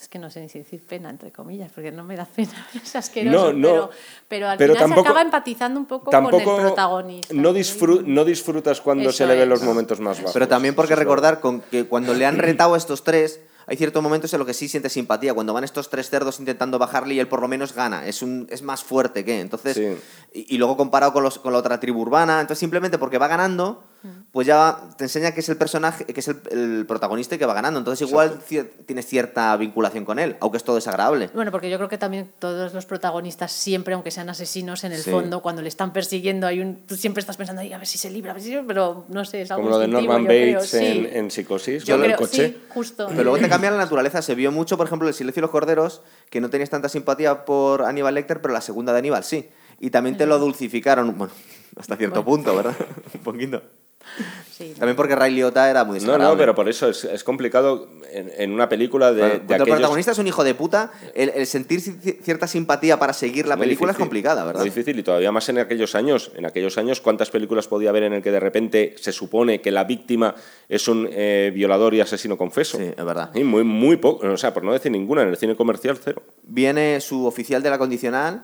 Es que no sé ni si decir pena, entre comillas, porque no me da pena, es asqueroso, No, no, pero, pero al pero final tampoco- se acaba empatizando un poco Tampoco con el protagonista. no, disfru- no disfrutas cuando Eso se le ven los momentos más bajos. Pero también porque recordar con que cuando le han retado a estos tres, hay ciertos momentos en los que sí siente simpatía. Cuando van estos tres cerdos intentando bajarle y él por lo menos gana. Es, un, es más fuerte que. Entonces, Sí. y, y luego comparado con, los, con la otra tribu urbana, entonces simplemente porque va ganando, pues ya te enseña que es el personaje, que es el, el protagonista y que va ganando. Entonces igual cier- tienes cierta vinculación con él, aunque es todo desagradable. Bueno, porque yo creo que también todos los protagonistas, siempre, aunque sean asesinos, en el Sí. fondo, cuando le están persiguiendo, hay un, tú siempre estás pensando, "Ay, a ver si se libra, a ver si se-", pero no sé, es algo Como lo de Norman Bates sí. en, en Psicosis, Yo con el coche. Sí, justo. Pero luego te cambia la naturaleza. Se vio mucho, por ejemplo, El silencio y los corderos, que no tenías tanta simpatía por Aníbal Lecter, pero la segunda de Aníbal sí. Y también te lo dulcificaron, bueno, hasta cierto punto, ¿verdad? Un poquito. Sí, También porque Ray Liotta era muy No, desagradable. no, pero por eso es, es complicado en, en una película de, Claro, de cuando el aquellos... protagonista es un hijo de puta, el, el sentir ci- cierta simpatía para seguir la Muy película es difícil, complicada, ¿verdad? Muy difícil y todavía más en aquellos años. En aquellos años, ¿cuántas películas podía haber en el que de repente se supone que la víctima es un eh, violador y asesino confeso? Sí, es verdad. Y muy, muy poco, o sea, por no decir ninguna, en el cine comercial cero. Viene su oficial de la condicional,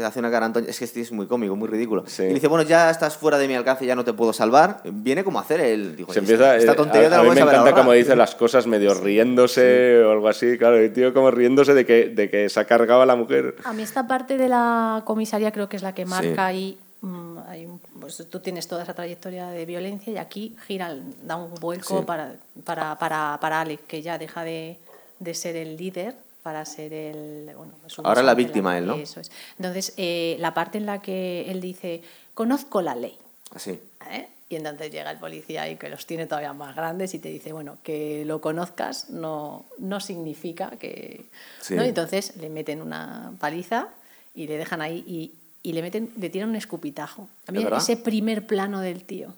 que hace una cara a Antonio- Es que este es muy cómico, muy ridículo. Sí. Y dice, bueno, ya estás fuera de mi alcance, ya no te puedo salvar. Viene como a hacer el... Digo, Se "Oye, empieza, esta eh, tontería a, a mí me encanta ahorrado". como dice las cosas medio riéndose o algo así, claro, el tío como riéndose de que, de que se ha cargado a la mujer. A mí esta parte de la comisaría creo que es la que marca ahí, mm, hay pues tú tienes toda esa trayectoria de violencia y aquí gira, da un vuelco Sí. para, para, para, para Alec, que ya deja de, de ser el líder para ser el... Bueno, es un Ahora la víctima él, ¿no? Eso es. Entonces, eh, la parte en la que él dice, conozco la ley. Así. ¿eh? Y entonces llega el policía y que los tiene todavía más grandes y te dice, bueno, que lo conozcas no, no significa que... Sí. ¿no? Entonces le meten una paliza y le dejan ahí y, y le, meten, le tiran un escupitajo. A mí ¿Es verdad? ese primer plano del tío,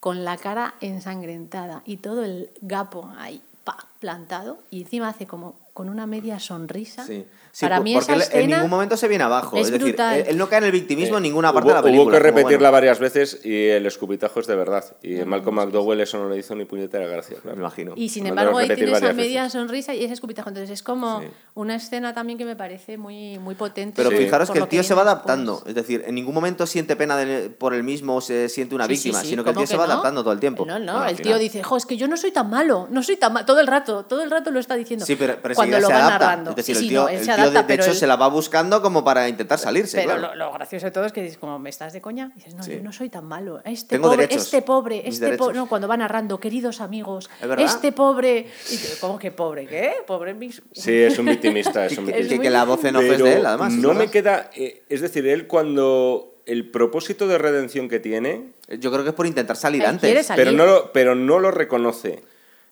con la cara ensangrentada y todo el gapo ahí, pa, plantado, y encima hace como con una media sonrisa. Sí. Sí, Para mí porque esa él en escena ningún momento se viene abajo. es Es, decir, brutal. él, él no cae en el victimismo en ninguna parte hubo, de la película. hubo que bueno, repetirla varias veces y el escupitajo es de verdad. Y Malcolm McDowell eso no le hizo ni puñetera gracia. Me imagino. Y sin embargo, ahí tiene esa media veces. sonrisa y ese escupitajo. Entonces es como Sí. una escena también que me parece muy, muy potente. Pero Sí. fijaros que el tío se va adaptando. Es decir, en ningún momento siente pena de- por él mismo o se siente una víctima, sí, sino que el ¿cómo tío se va no? adaptando todo el tiempo. No, no, el tío dice, jo, es que yo no soy tan malo, no soy tan malo, todo el rato. Rato, todo el rato lo está diciendo. Sí, pero, pero cuando lo se va adapta. narrando. Es decir, Sí, el tío, no, él el se tío adapta, de, de pero hecho él- se la va buscando como para intentar salirse. Pero claro. lo, lo gracioso de todo es que dices, como, ¿me estás de coña? Y dices, no, Sí. yo no soy tan malo. Este Tengo pobre, derechos. este pobre, este derechos. pobre. No, cuando va narrando, queridos amigos, este pobre. Y ¿Cómo que pobre? ¿Qué? Pobre mis. Sí, es un victimista, es un Que- Es victimista. que, que la voz en off es de él, además. no me queda... eh, es decir, él cuando... El propósito de redención que tiene, Yo creo que es por intentar salir antes. pero no lo, pero no lo reconoce.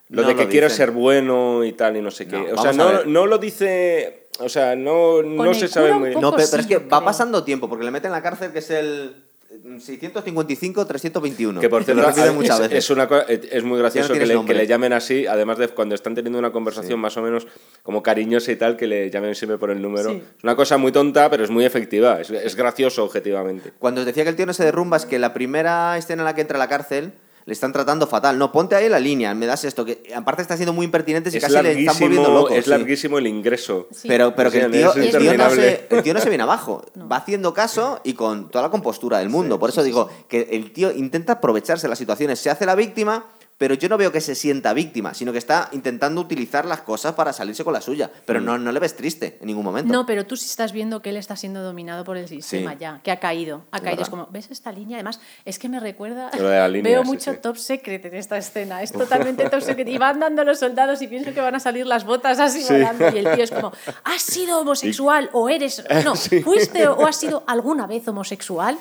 Lo No de lo que quiero dice. ser bueno y tal y no sé qué. No, o sea, no, no lo dice... O sea, no, no se sabe muy bien. No, pero, es que va pasando tiempo, porque le meten en la cárcel que es el 655-321. Que por Lo cierto, es, muchas veces. es una es muy gracioso que le, nombre. que le llamen así, además de cuando están teniendo una conversación más o menos como cariñosa y tal, que le llamen siempre por el número. Sí. Es una cosa muy tonta, pero es muy efectiva, es, es gracioso objetivamente. Cuando os decía que el tío no se derrumba, es que la primera escena en la que entra a la cárcel le están tratando fatal. No, ponte ahí en la línea, me das esto. Que aparte está siendo muy impertinente y Es casi le están volviendo larguísimo, loco. es sí. larguísimo el ingreso. Sí. Pero, pero que el tío, es el, tío no se, el tío no se viene abajo. Va haciendo caso y con toda la compostura del mundo. Por eso digo que el tío intenta aprovecharse de las situaciones. Se hace la víctima, pero yo no veo que se sienta víctima, sino que está intentando utilizar las cosas para salirse con la suya. Pero Mm. no, no le ves triste en ningún momento. No, pero tú sí estás viendo que él está siendo dominado por el sistema Sí. ya, que ha caído. Ha caído. verdad. Es como, ¿ves esta línea? Además, es que me recuerda. Lo de la línea, Veo sí, mucho sí. top secret en esta escena. Es totalmente top secret. Y van dando los soldados y pienso que van a salir las botas así volando. Y el tío es como, ¿has sido homosexual o eres. No, ¿fuiste o has sido alguna vez homosexual?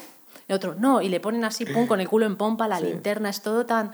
Y otro, no. Y le ponen así, pum, con el culo en pompa, la linterna, es todo tan.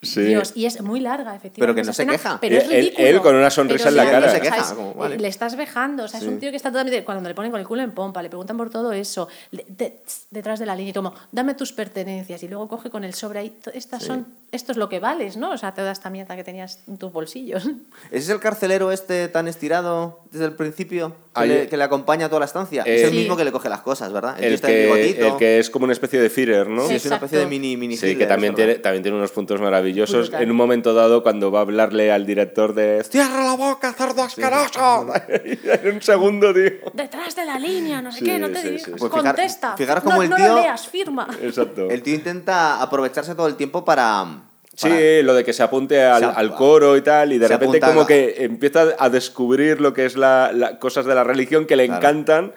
Sí. Dios, y es muy larga, efectivamente. Pero que no se escena, queja. Pero Él- es él- ridículo. él con una sonrisa Pero en la cara. Se queja, es- como, vale. Le estás vejando, o sea, es un tío que está totalmente. Cuando le ponen con el culo en pompa, le preguntan por todo eso, de- detrás de la línea, y como, dame tus pertenencias, y luego coge con el sobre ahí, estas son, esto es lo que vales, ¿no? O sea, toda esta mierda que tenías en tus bolsillos. ¿Ese es el carcelero este tan estirado desde el principio? Que, le, que le acompaña a toda la estancia. Eh, es el Sí. mismo que le coge las cosas, ¿verdad? El que, bigotito. el que es como una especie de Führer, ¿no? Sí, es una especie de mini, mini Sí, que también tiene, también tiene unos puntos maravillosos. Brutal. En un momento dado, cuando va a hablarle al director de ¡Cierra la boca, cerdo asqueroso! en un segundo, tío. detrás de la línea, no sé Sí, qué, no te sí, digas, sí, sí. Pues fijar- contesta. fijaros no, cómo el no tío- lo leas, firma. Exacto. El tío intenta aprovecharse todo el tiempo para... Sí, para- lo de que se apunte al, Se ap- al coro y tal, y de repente como que empieza a descubrir lo que es la, la- cosas de la religión que le Claro. encantan.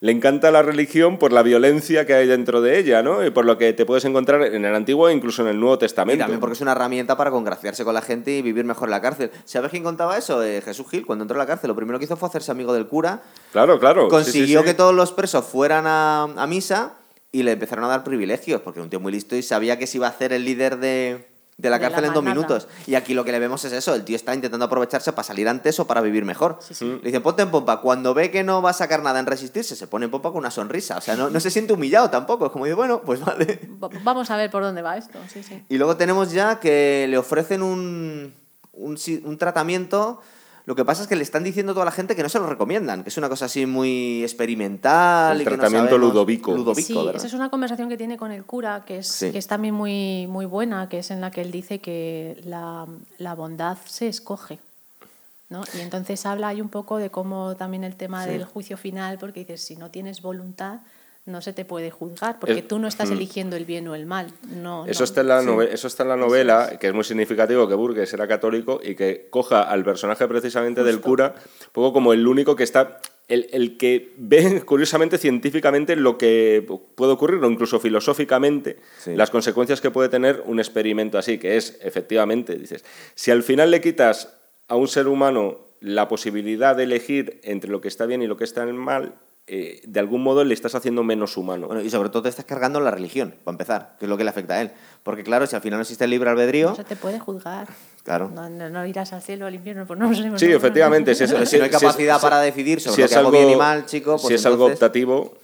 Le encanta la religión por la violencia que hay dentro de ella, ¿no? Y por lo que te puedes encontrar en el Antiguo e incluso en el Nuevo Y Testamento. también porque es una herramienta para congraciarse con la gente y vivir mejor en la cárcel. ¿Sabes quién contaba eso? Eh, Jesús Gil, cuando entró a la cárcel, lo primero que hizo fue hacerse amigo del cura, Claro, claro. sí, sí, consiguió sí. que todos los presos fueran a, a misa y le empezaron a dar privilegios, porque era un tío muy listo y sabía que se iba a hacer el líder de, de la De la cárcel en dos manada. minutos. Y aquí lo que le vemos es eso, el tío está intentando aprovecharse para salir antes o para vivir mejor. Le dicen, ponte en pompa. Cuando ve que no va a sacar nada en resistirse, se pone en pompa con una sonrisa. O sea, no, no se siente humillado tampoco. Es como dice, bueno, pues vale. Va- Vamos a ver por dónde va esto. Sí, sí. Y luego tenemos ya que le ofrecen un, un tratamiento. Lo que pasa es que le están diciendo a toda la gente que no se lo recomiendan, que es una cosa así muy experimental. El y que no tratamiento. Ludovico. Ludovico, sí, ¿verdad? esa es una conversación que tiene con el cura, que es, Sí. que es también muy, muy buena, que es en la que él dice que la, la bondad se escoge. ¿no? Y entonces habla ahí un poco de cómo también el tema del juicio final, porque dices, si no tienes voluntad, no se te puede juzgar, porque Es- tú no estás Mm. eligiendo el bien o el mal. No, Eso, no. está en la nove- eso está en la novela, que es muy significativo que Burgess era católico y que coja al personaje precisamente del cura, un poco como el único que está, el, el que ve curiosamente científicamente lo que puede ocurrir, o incluso filosóficamente, Sí. las consecuencias que puede tener un experimento así, que es, efectivamente, dices, si al final le quitas a un ser humano la posibilidad de elegir entre lo que está bien y lo que está mal, eh, de algún modo le estás haciendo menos humano. Bueno, y sobre todo te estás cargando la religión, para empezar, que es lo que le afecta a él. Porque claro, si al final no existe el libre albedrío, No se te puede juzgar. Claro. No, no- no irás al cielo o al infierno, pues no lo sé, Sí, no- no- efectivamente, si es- si no hay si es- capacidad si- para decidir sobre si lo es que algo- bien y mal, chico, pues si es algo optativo,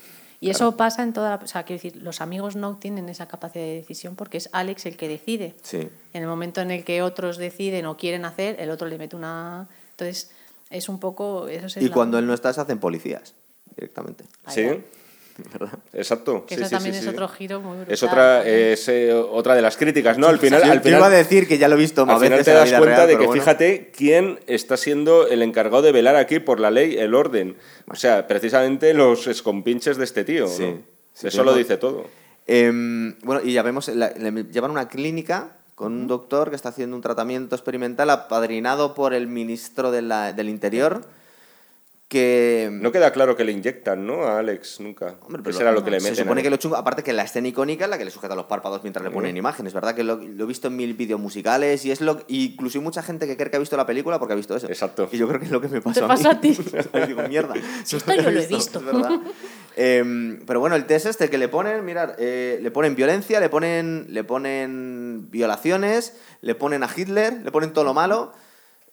Y eso pasa en toda la... O sea, quiero decir, los amigos no tienen esa capacidad de decisión porque es Alex el que decide. Sí. En el momento en el que otros deciden o quieren hacer, el otro le mete una... Entonces, es un poco... Eso es Y la- cuando él no está, se hacen policías, directamente. Sí, va. exacto. Que sí, eso sí, también sí, es sí. otro giro muy brutal. Es otra, es, eh, otra de las críticas, ¿no? Al final, al te iba a final, decir que ya lo he visto más al final veces te das cuenta real, de que bueno. fíjate quién está siendo el encargado de velar aquí por la ley, el orden. O sea, precisamente los escompinches de este tío. Sí, ¿no? sí, Eso lo dice todo. Em, bueno, y ya vemos, la- le llevan una clínica con un doctor que está haciendo un tratamiento experimental apadrinado por el ministro de la- del Interior, que... No queda claro que le inyectan, ¿no? A Alex, nunca. Hombre, ¿Qué pero será lo que le Se meten? supone ahí? que lo chungo, aparte que la escena icónica es la que le sujeta los párpados mientras le ponen imágenes, ¿verdad? Que lo, lo he visto en mil vídeos musicales y es lo incluso hay mucha gente que cree que ha visto la película porque ha visto eso. Exacto. Y yo creo que es lo que me pasó Te a mí. a ti. Digo, mierda. Si esto yo lo he visto. es verdad. Em, pero bueno, el test este que le ponen, mirad, eh, le ponen violencia, le ponen, le ponen violaciones, le ponen a Hitler, le ponen todo lo malo,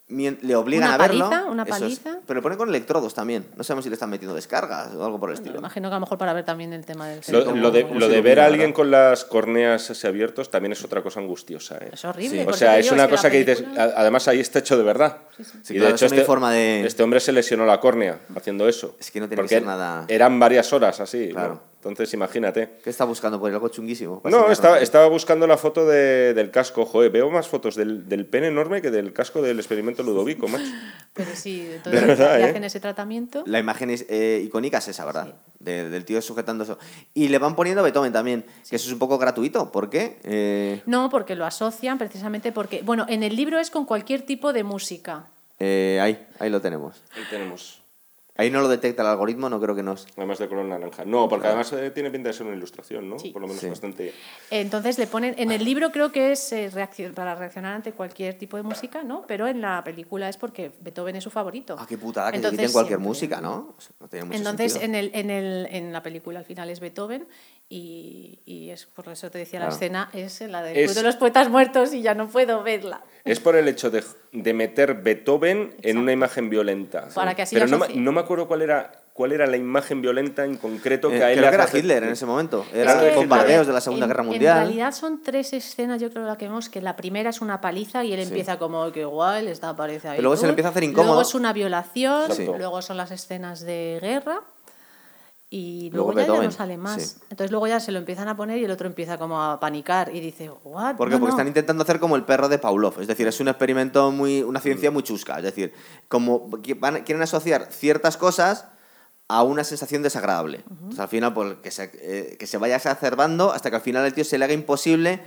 le obligan Una a verlo. paliza, una es. paliza. Pero le ponen con electrodos también. No sabemos si le están metiendo descargas o algo por el Me estilo. imagino que a lo mejor para ver también el tema del Lo, lo de, lo de lo ver a alguien con las córneas así abiertos también es otra cosa angustiosa. ¿eh? Es horrible. Sí. O sea, es una que cosa que dices, además ahí está hecho de verdad. Sí, y de hecho eso no hay este, forma de- este hombre se lesionó la córnea haciendo eso. Es que no tiene que ser nada- Eran varias horas así. Claro. ¿no? Entonces imagínate. ¿Qué está buscando por algo chunguísimo? No, estaba, estaba buscando la foto de- del casco. Joder, veo más fotos del, del pene enorme que del casco del experimento Ludovico, macho. Pero sí, entonces De verdad, le ¿eh? hacen ese tratamiento. La imagen es, eh, icónica es esa, ¿verdad? De- del tío sujetando eso. Y le van poniendo Beethoven también, que eso es un poco gratuito. ¿Por qué? Eh, No, porque lo asocian precisamente porque, bueno, en el libro es con cualquier tipo de música. eh, ahí, ahí lo tenemos. Ahí tenemos. Ahí no lo detecta el algoritmo, no creo que nos... Además de color naranja. No, porque además eh, tiene pinta de ser una ilustración, ¿no? Sí. Por lo menos Sí. bastante. Entonces le ponen, en el libro creo que es eh, reaccio- para reaccionar ante cualquier tipo de música, ¿no? Pero en la película es porque Beethoven es su favorito. Ah, qué putada, que Entonces, quiten cualquier siempre- música, ¿no? O sea, no tiene mucho Entonces, sentido. en, el, en, el, en la película al final es Beethoven y, y es por eso te decía, la Claro. escena es la del Es- de los poetas muertos y ya no puedo verla. Es por el hecho de, de meter Beethoven en una imagen violenta. Para que así Pero no, no me acuerdo cuál era, cuál era la imagen violenta en concreto que Eh, a él creo le que era Hitler en ese momento. Es Eran que, bombardeos de la Segunda en- Guerra En Mundial. realidad son tres escenas, yo creo la que vemos, que la primera es una paliza y él empieza como que guay, está aparece ahí. Pero luego se le tú. empieza a hacer incómodo. Luego es una violación, Exacto. luego son las escenas de guerra y Luego luego, ya, ya no sale más. sí. Entonces luego ya se lo empiezan a poner y el otro empieza como a panicar y dice, what? ¿Por qué? No, Porque no". están intentando hacer como el perro de Pavlov. Es decir, es un experimento muy. una Mm. ciencia muy chusca. Es decir, como que van- quieren asociar ciertas cosas a una sensación desagradable. Entonces, al final, pues, que, se, eh, que se vaya exacerbando hasta que al final al tío se le haga imposible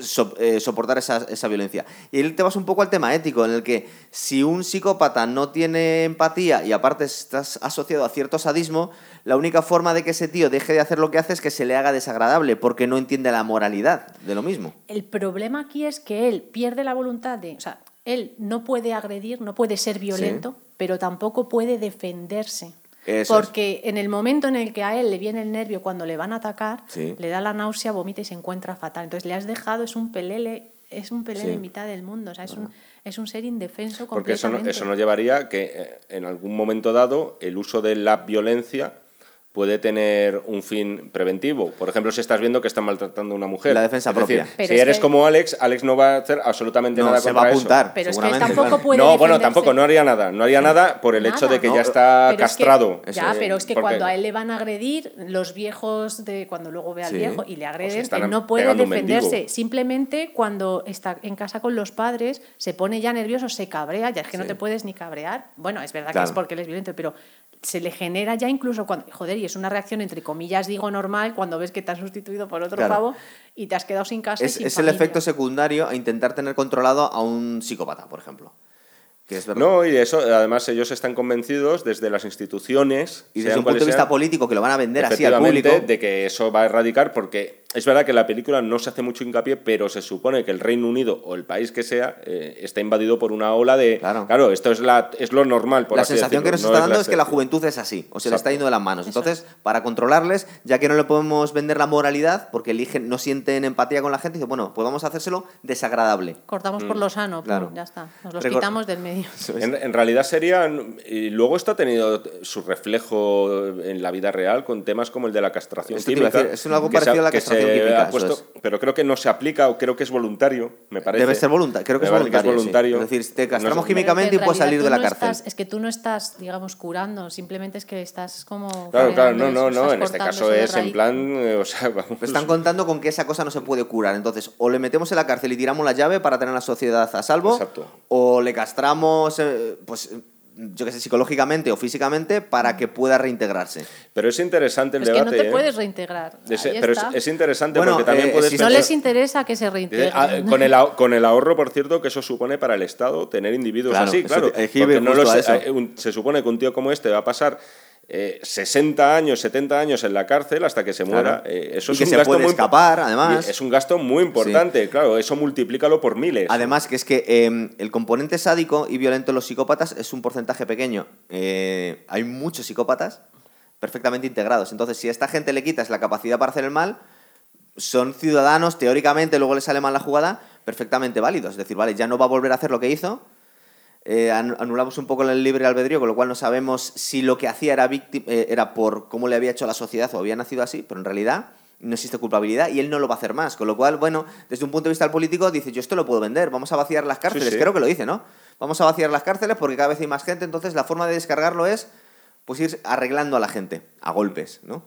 so- eh, soportar esa, esa violencia. Y ahí te vas un poco al tema ético, en el que si un psicópata no tiene empatía y aparte estás asociado a cierto sadismo, la única forma de que ese tío deje de hacer lo que hace es que se le haga desagradable, porque no entiende la moralidad de lo mismo. El problema aquí es que él pierde la voluntad de, o sea, él no puede agredir, no puede ser violento, pero tampoco puede defenderse. Eso es. Porque en el momento en el que a él le viene el nervio cuando le van a atacar, Sí. le da la náusea, vomita y se encuentra fatal. Entonces le has dejado, es un pelele, es un pelele Sí. en mitad del mundo, o sea, es un, es un ser indefenso Porque eso, no- completamente. eso nos llevaría que eh, en algún momento dado el uso de la violencia puede tener un fin preventivo. Por ejemplo, si estás viendo que están maltratando a una mujer. La defensa Es propia. Si es eres que- como Alex, Alex no va a hacer absolutamente No, nada se contra va a eso. apuntar. Pero es que seguramente, tampoco claro. puede No, bueno, tampoco, no haría nada. No haría nada por el hecho de que ya está pero es que- castrado. ya, Eso, pero es que porque- cuando a él le van a agredir, los viejos de cuando luego ve al Sí. viejo y le agreden, están él no puede defenderse. Simplemente cuando está en casa con los padres, se pone ya nervioso, se cabrea, ya es que no te puedes ni cabrear. Bueno, es verdad que es porque él es violento, pero se le genera ya incluso cuando, joder, y es una reacción entre comillas, digo normal, cuando ves que te han sustituido por otro Claro. pavo y te has quedado sin casa. y Es, sin es el efecto secundario a intentar tener controlado a un psicópata, por ejemplo. Que es. No, y eso, además, ellos están convencidos desde las instituciones. y desde un punto de vista político, que lo van a vender así al público. de que eso va a erradicar, porque es verdad que en la película no se hace mucho hincapié, pero se supone que el Reino Unido o el país que sea eh, está invadido por una ola de. Claro. esto es, la, es lo normal. Por la así sensación que nos no está dando la es que la juventud es así, o se le está yendo de las manos. Entonces, para controlarles, ya que no le podemos vender la moralidad, porque eligen, no sienten empatía con la gente, dice, bueno, pues vamos a hacérselo desagradable. Cortamos por lo sano, pum, Mm. Claro. ya está. Nos los Recor- quitamos del medio. En, en realidad sería. Y luego esto ha tenido su reflejo en la vida real con temas como el de la castración Esto química. decir, es algo parecido a la castración ha puesto- es. Pero creo que no se aplica o creo que es voluntario, me parece. Debe ser voluntario, creo que es voluntario. sí. Es decir, te No castramos químicamente y puedes salir de la no cárcel. estás- es que tú no estás, digamos, curando, simplemente es que estás como. Claro, claro, no, no, no. En este caso es en plan. eh, O sea, vamos. Pero están contando con que esa cosa no se puede curar. Entonces, o le metemos en la cárcel y tiramos la llave para tener a la sociedad a salvo, Exacto. o le castramos, eh, pues eh, yo que sé, psicológicamente o físicamente para que pueda reintegrarse. Pero es interesante el Es que debate. no te ¿eh? puedes reintegrar. Es- pero es, es interesante Bueno, porque también eh, puedes si no les interesa que se reintegren. ah, con, el, con el ahorro, por cierto, que eso supone para el Estado tener individuos Claro, así, claro. eh, porque no los- eh, se supone que un tío como este va a pasar eh, 60 años, 70 años en la cárcel hasta que se muera. Claro. Eh, eso Y es que un se gasto puede muy escapar, además. Es un gasto muy importante, claro. Eso multiplícalo por miles. Además, que es que eh, el componente sádico y violento en los psicópatas es un porcentaje pequeño. Eh, hay muchos psicópatas perfectamente integrados. Entonces, si a esta gente le quitas la capacidad para hacer el mal, son ciudadanos, teóricamente, luego le sale mal la jugada, perfectamente válidos. Es decir, vale, ya no va a volver a hacer lo que hizo. Eh, an- anulamos un poco el libre albedrío, con lo cual no sabemos si lo que hacía era, vícti- eh, era por cómo le había hecho la sociedad o había nacido así, pero en realidad no existe culpabilidad y él no lo va a hacer más. Con lo cual, bueno, desde un punto de vista del político, dice, yo esto lo puedo vender, vamos a vaciar las cárceles. sí. Creo que lo dice, ¿no? Vamos a vaciar las cárceles porque cada vez hay más gente, entonces la forma de descargarlo es pues ir arreglando a la gente, a golpes, ¿no?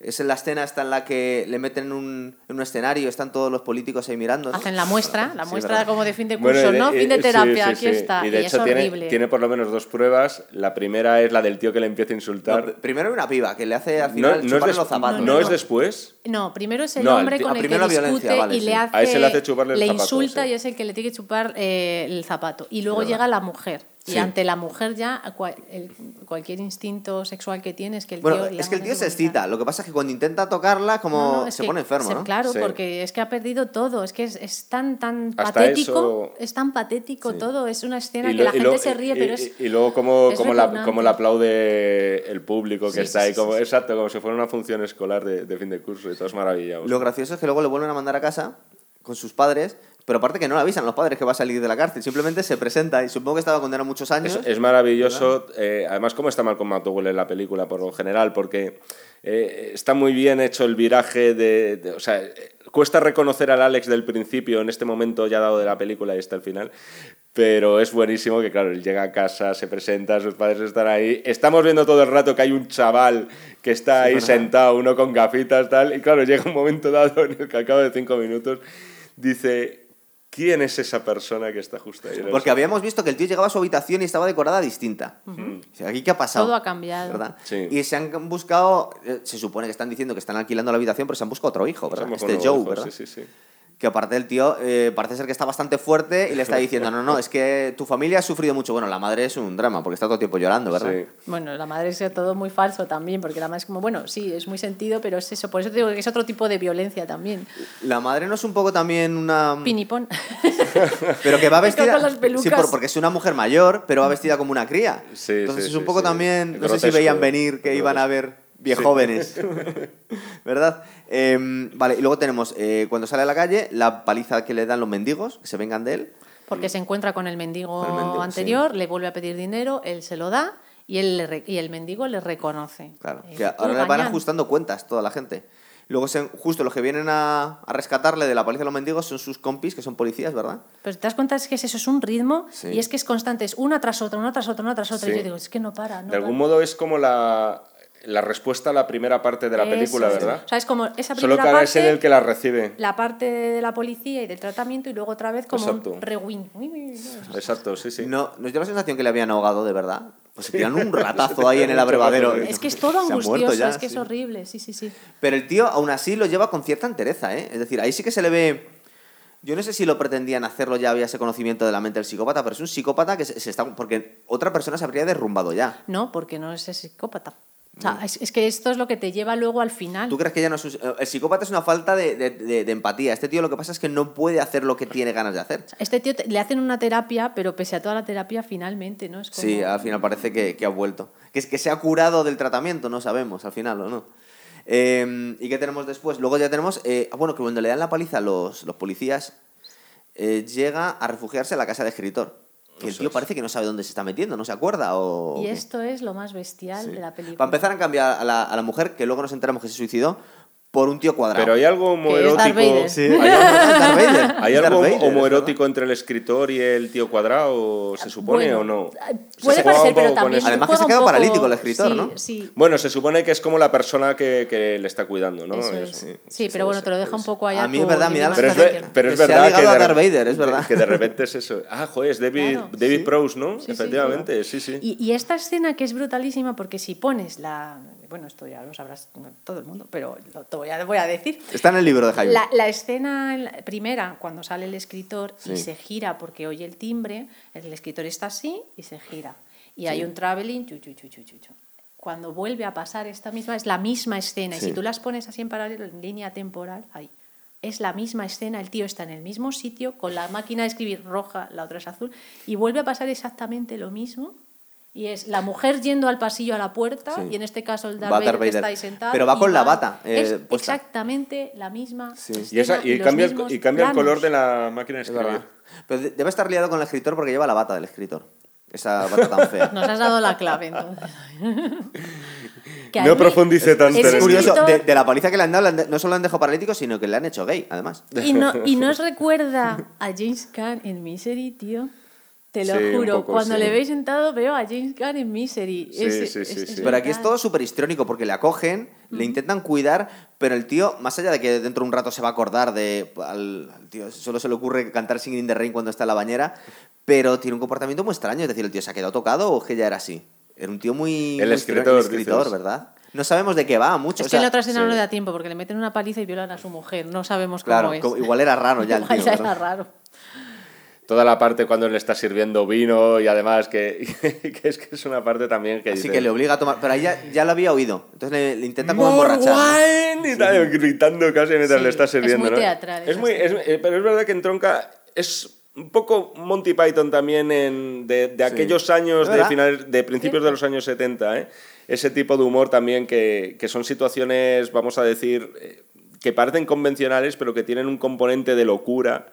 Es en la escena esta en la que le meten en un, en un escenario, están todos los políticos ahí mirando. ¿no? Hacen la muestra, la muestra como de fin de Bueno, curso, y ¿no? Fin y- de terapia, sí, aquí sí. está. Y de es hecho tiene, horrible. tiene por lo menos dos pruebas. La primera es la del tío que le empieza a insultar. No, primero hay una piba que le hace al No, final no es, chuparle des- los zapatos. no No, es no. después. No, primero es el No, el hombre con el que discute violencia, vale, y sí. le hace, A ese le hace chuparle el le zapato, insulta sí. y es el que le tiene que chupar eh, el zapato. Y luego llega la mujer. Y Sí. ante la mujer ya el- cualquier instinto sexual que tiene es que el Bueno, tío... es que el tío se excita. Lo que pasa es que cuando intenta tocarla, como No, no, es se que pone enfermo, se- ¿no? Claro, Sí. porque es que ha perdido todo. Es que es, es tan, tan Hasta patético. eso- Es tan patético todo. Es una escena que la gente se ríe, y- pero es... Y, luego como, como, la, como le aplaude el público que Sí, está sí, ahí. sí, como, sí, sí. Exacto, como si fuera una función escolar de, de fin de curso y todo es maravilloso. Lo gracioso es que luego le vuelven a mandar a casa con sus padres, pero aparte que no le avisan los padres que va a salir de la cárcel, simplemente se presenta y supongo que estaba condenado muchos años. Es, es maravilloso. eh, además, cómo está Malcolm McDowell en la película por lo general, porque eh, está muy bien hecho el viraje de, de- O sea, cuesta reconocer al Alex del principio, en este momento ya dado de la película y está el final. Pero es buenísimo que, claro, él llega a casa, se presenta, sus padres están ahí. Estamos viendo todo el rato que hay un chaval que está ahí sentado, uno con gafitas, tal. Y claro, llega un momento dado en el que al cabo de cinco minutos dice: ¿Quién es esa persona que está justo ahí? Porque habíamos visto que el tío llegaba a su habitación y estaba decorada distinta. Dice, ¿Aquí qué ha pasado? Todo ha cambiado. ¿verdad? Sí. Y se han buscado, eh, se supone que están diciendo que están alquilando la habitación, pero se han buscado otro hijo, ¿verdad? Somos Este Joe, ojos, ¿verdad? Sí, sí, sí. Que aparte el tío eh, parece ser que está bastante fuerte y le está diciendo, no, no, es que tu familia ha sufrido mucho. Bueno, la madre es un drama porque está todo el tiempo llorando, ¿verdad? Sí. Bueno, la madre es todo muy falso también, porque la madre es como, bueno, sí, es muy sentido, pero es eso. Por eso te digo que es otro tipo de violencia también. La madre no es un poco también una... Pinipón. Pero que va vestida. con las pelucas. Sí, por- porque es una mujer mayor, pero va vestida como una cría. Sí, Entonces sí, es un poco sí. también. No sé si veían venir que iban a ver viejóvenes. ¿Verdad? Em, vale, y luego tenemos, eh, cuando sale a la calle, la paliza que le dan los mendigos, que se vengan de él. Porque se encuentra con el mendigo, el mendigo, anterior, le vuelve a pedir dinero, él se lo da y, él le re- y el mendigo le reconoce. Claro, Y que ahora "Tú, le van gañán". ajustando cuentas toda la gente. Luego, se- justo los que vienen a, a rescatarle de la paliza de los mendigos son sus compis, que son policías, ¿verdad? Pero te das cuenta es que es eso, es un ritmo Sí. y es que es constante, es una tras otra, una tras otra, una tras otra. Sí. Y yo digo, es que no para. No De algún para. modo es como la, la respuesta a la primera parte de la Eso película, es. ¿verdad? O sea, es como esa Solo primera que ahora parte, es él el que la recibe. la parte de la policía y del tratamiento y luego otra vez como Exacto. un rewind. Exacto, sí, sí. No, nos dio la sensación que le habían ahogado de verdad. Pues se tiran un ratazo ahí en el abrevadero. Es que es todo angustioso, ya, es que sí. es horrible, sí, sí, sí. Pero el tío aún así lo lleva con cierta entereza, ¿eh? Es decir, ahí sí que se le ve... Yo no sé si lo pretendían hacerlo, ya había ese conocimiento de la mente del psicópata, pero es un psicópata que se, se está... Porque otra persona se habría derrumbado ya. No, porque no es psicópata. O sea, es, es que esto es lo que te lleva luego al final. ¿Tú crees que ya no es El psicópata es una falta de, de- de- de empatía. Este tío lo que pasa es que no puede hacer lo que tiene ganas de hacer. Este tío te- le hacen una terapia, pero pese a toda la terapia, finalmente, ¿no? Es como... Sí, al final parece que, que ha vuelto. Que, es- que se ha curado del tratamiento, no sabemos al final o no. Eh, ¿Y qué tenemos después? Luego ya tenemos, eh, ah, bueno, que cuando le dan la paliza a los, los policías, eh, llega a refugiarse en la casa de escritor. Que el tío parece que no sabe dónde se está metiendo, no se acuerda o... Y esto es lo más bestial Sí. de la película. Para empezar a cambiar a la, a la mujer, que luego nos enteramos que se suicidó, por un tío cuadrado. Pero hay algo homoerótico. Sí, hay, Darth Vader, ¿Hay es algo es homoerótico entre el escritor y el tío cuadrado, se supone Bueno, o no? Puede Se juega parecer, un poco pero con también eso. Además que se queda poco- paralítico el escritor, sí, ¿no? Sí, Bueno, se supone que es como la persona que, que le está cuidando, ¿no? eso es. Sí, pero bueno, te lo deja un poco allá. A mí es verdad, mira, Pero es, pero es Que se ha verdad que a de, Darth Vader, es verdad. que de repente es eso. Ah, joder, es David, Claro. David Prowse, ¿no? Sí, sí, Efectivamente, sí, sí. Y, y esta escena que es brutalísima porque si pones la... Bueno, esto ya lo sabrás todo el mundo, pero lo te voy a, voy a decir. Está en el libro de Jaime. La, la escena la- primera, cuando sale el escritor y se gira porque oye el timbre, el escritor está así y se gira. Y hay un traveling, chu, chu, chu. Cuando vuelve a pasar esta misma, es la misma escena. Y si tú las pones así en paralelo, en línea temporal, ahí. Es la misma escena, el tío está en el mismo sitio, con la máquina de escribir roja, la otra es azul, y vuelve a pasar exactamente lo mismo. Y es la mujer yendo al pasillo a la puerta, Sí. y en este caso el Darth Va Vader, que está ahí sentado. Pero va con la bata, eh, es puesta. exactamente la misma. Sí. Y, esa, cambia, el, mismos y cambia el color de la máquina de Es escribir. Pero de- debe estar liado con el escritor porque lleva la bata del escritor. Esa bata tan fea. Nos has dado la clave, entonces. Que No profundice tanto Es curioso, escritor- de, de la paliza que le han dado, no solo le han dejado paralítico, sino que le han hecho gay, además. Y no, y no os recuerda a James Caan en Misery, tío. Te lo Sí, juro. poco, Cuando sí. le veis sentado, veo a James Caan en Misery. Sí, Es- sí, sí, es sí. Pero aquí es todo súper histrónico porque le acogen, le intentan cuidar, pero el tío, más allá de que dentro de un rato se va a acordar de. Al, al tío solo se le ocurre cantar Singing in the Rain cuando está en la bañera, pero tiene un comportamiento muy extraño. Es decir, el tío se ha quedado tocado o es que ya era así. Era un tío muy. El muy escritor, el escritor dices. ¿verdad? No sabemos de qué va mucho. Es o que sea, en la otra escena sí. no le da tiempo porque le meten una paliza y violan a su mujer. No sabemos cómo Claro, es. igual era raro ya el Igual ya era raro. Toda la parte cuando le está sirviendo vino y además que, que es que es una parte también que Así dice, que le obliga a tomar. Pero ahí ya, ya lo había oído. Entonces le, le intenta como "More emborrachar. ¿no? wine", y tal, gritando casi mientras Sí, le está es sirviendo. muy ¿no? teatral Es muy, es- eh, pero es verdad que entronca. Es un poco Monty Python también en, de, de aquellos años, ¿Es de, finales, de principios de los años 70. ¿eh? Ese tipo de humor también que, que son situaciones, vamos a decir, eh, que parecen convencionales, pero que tienen un componente de locura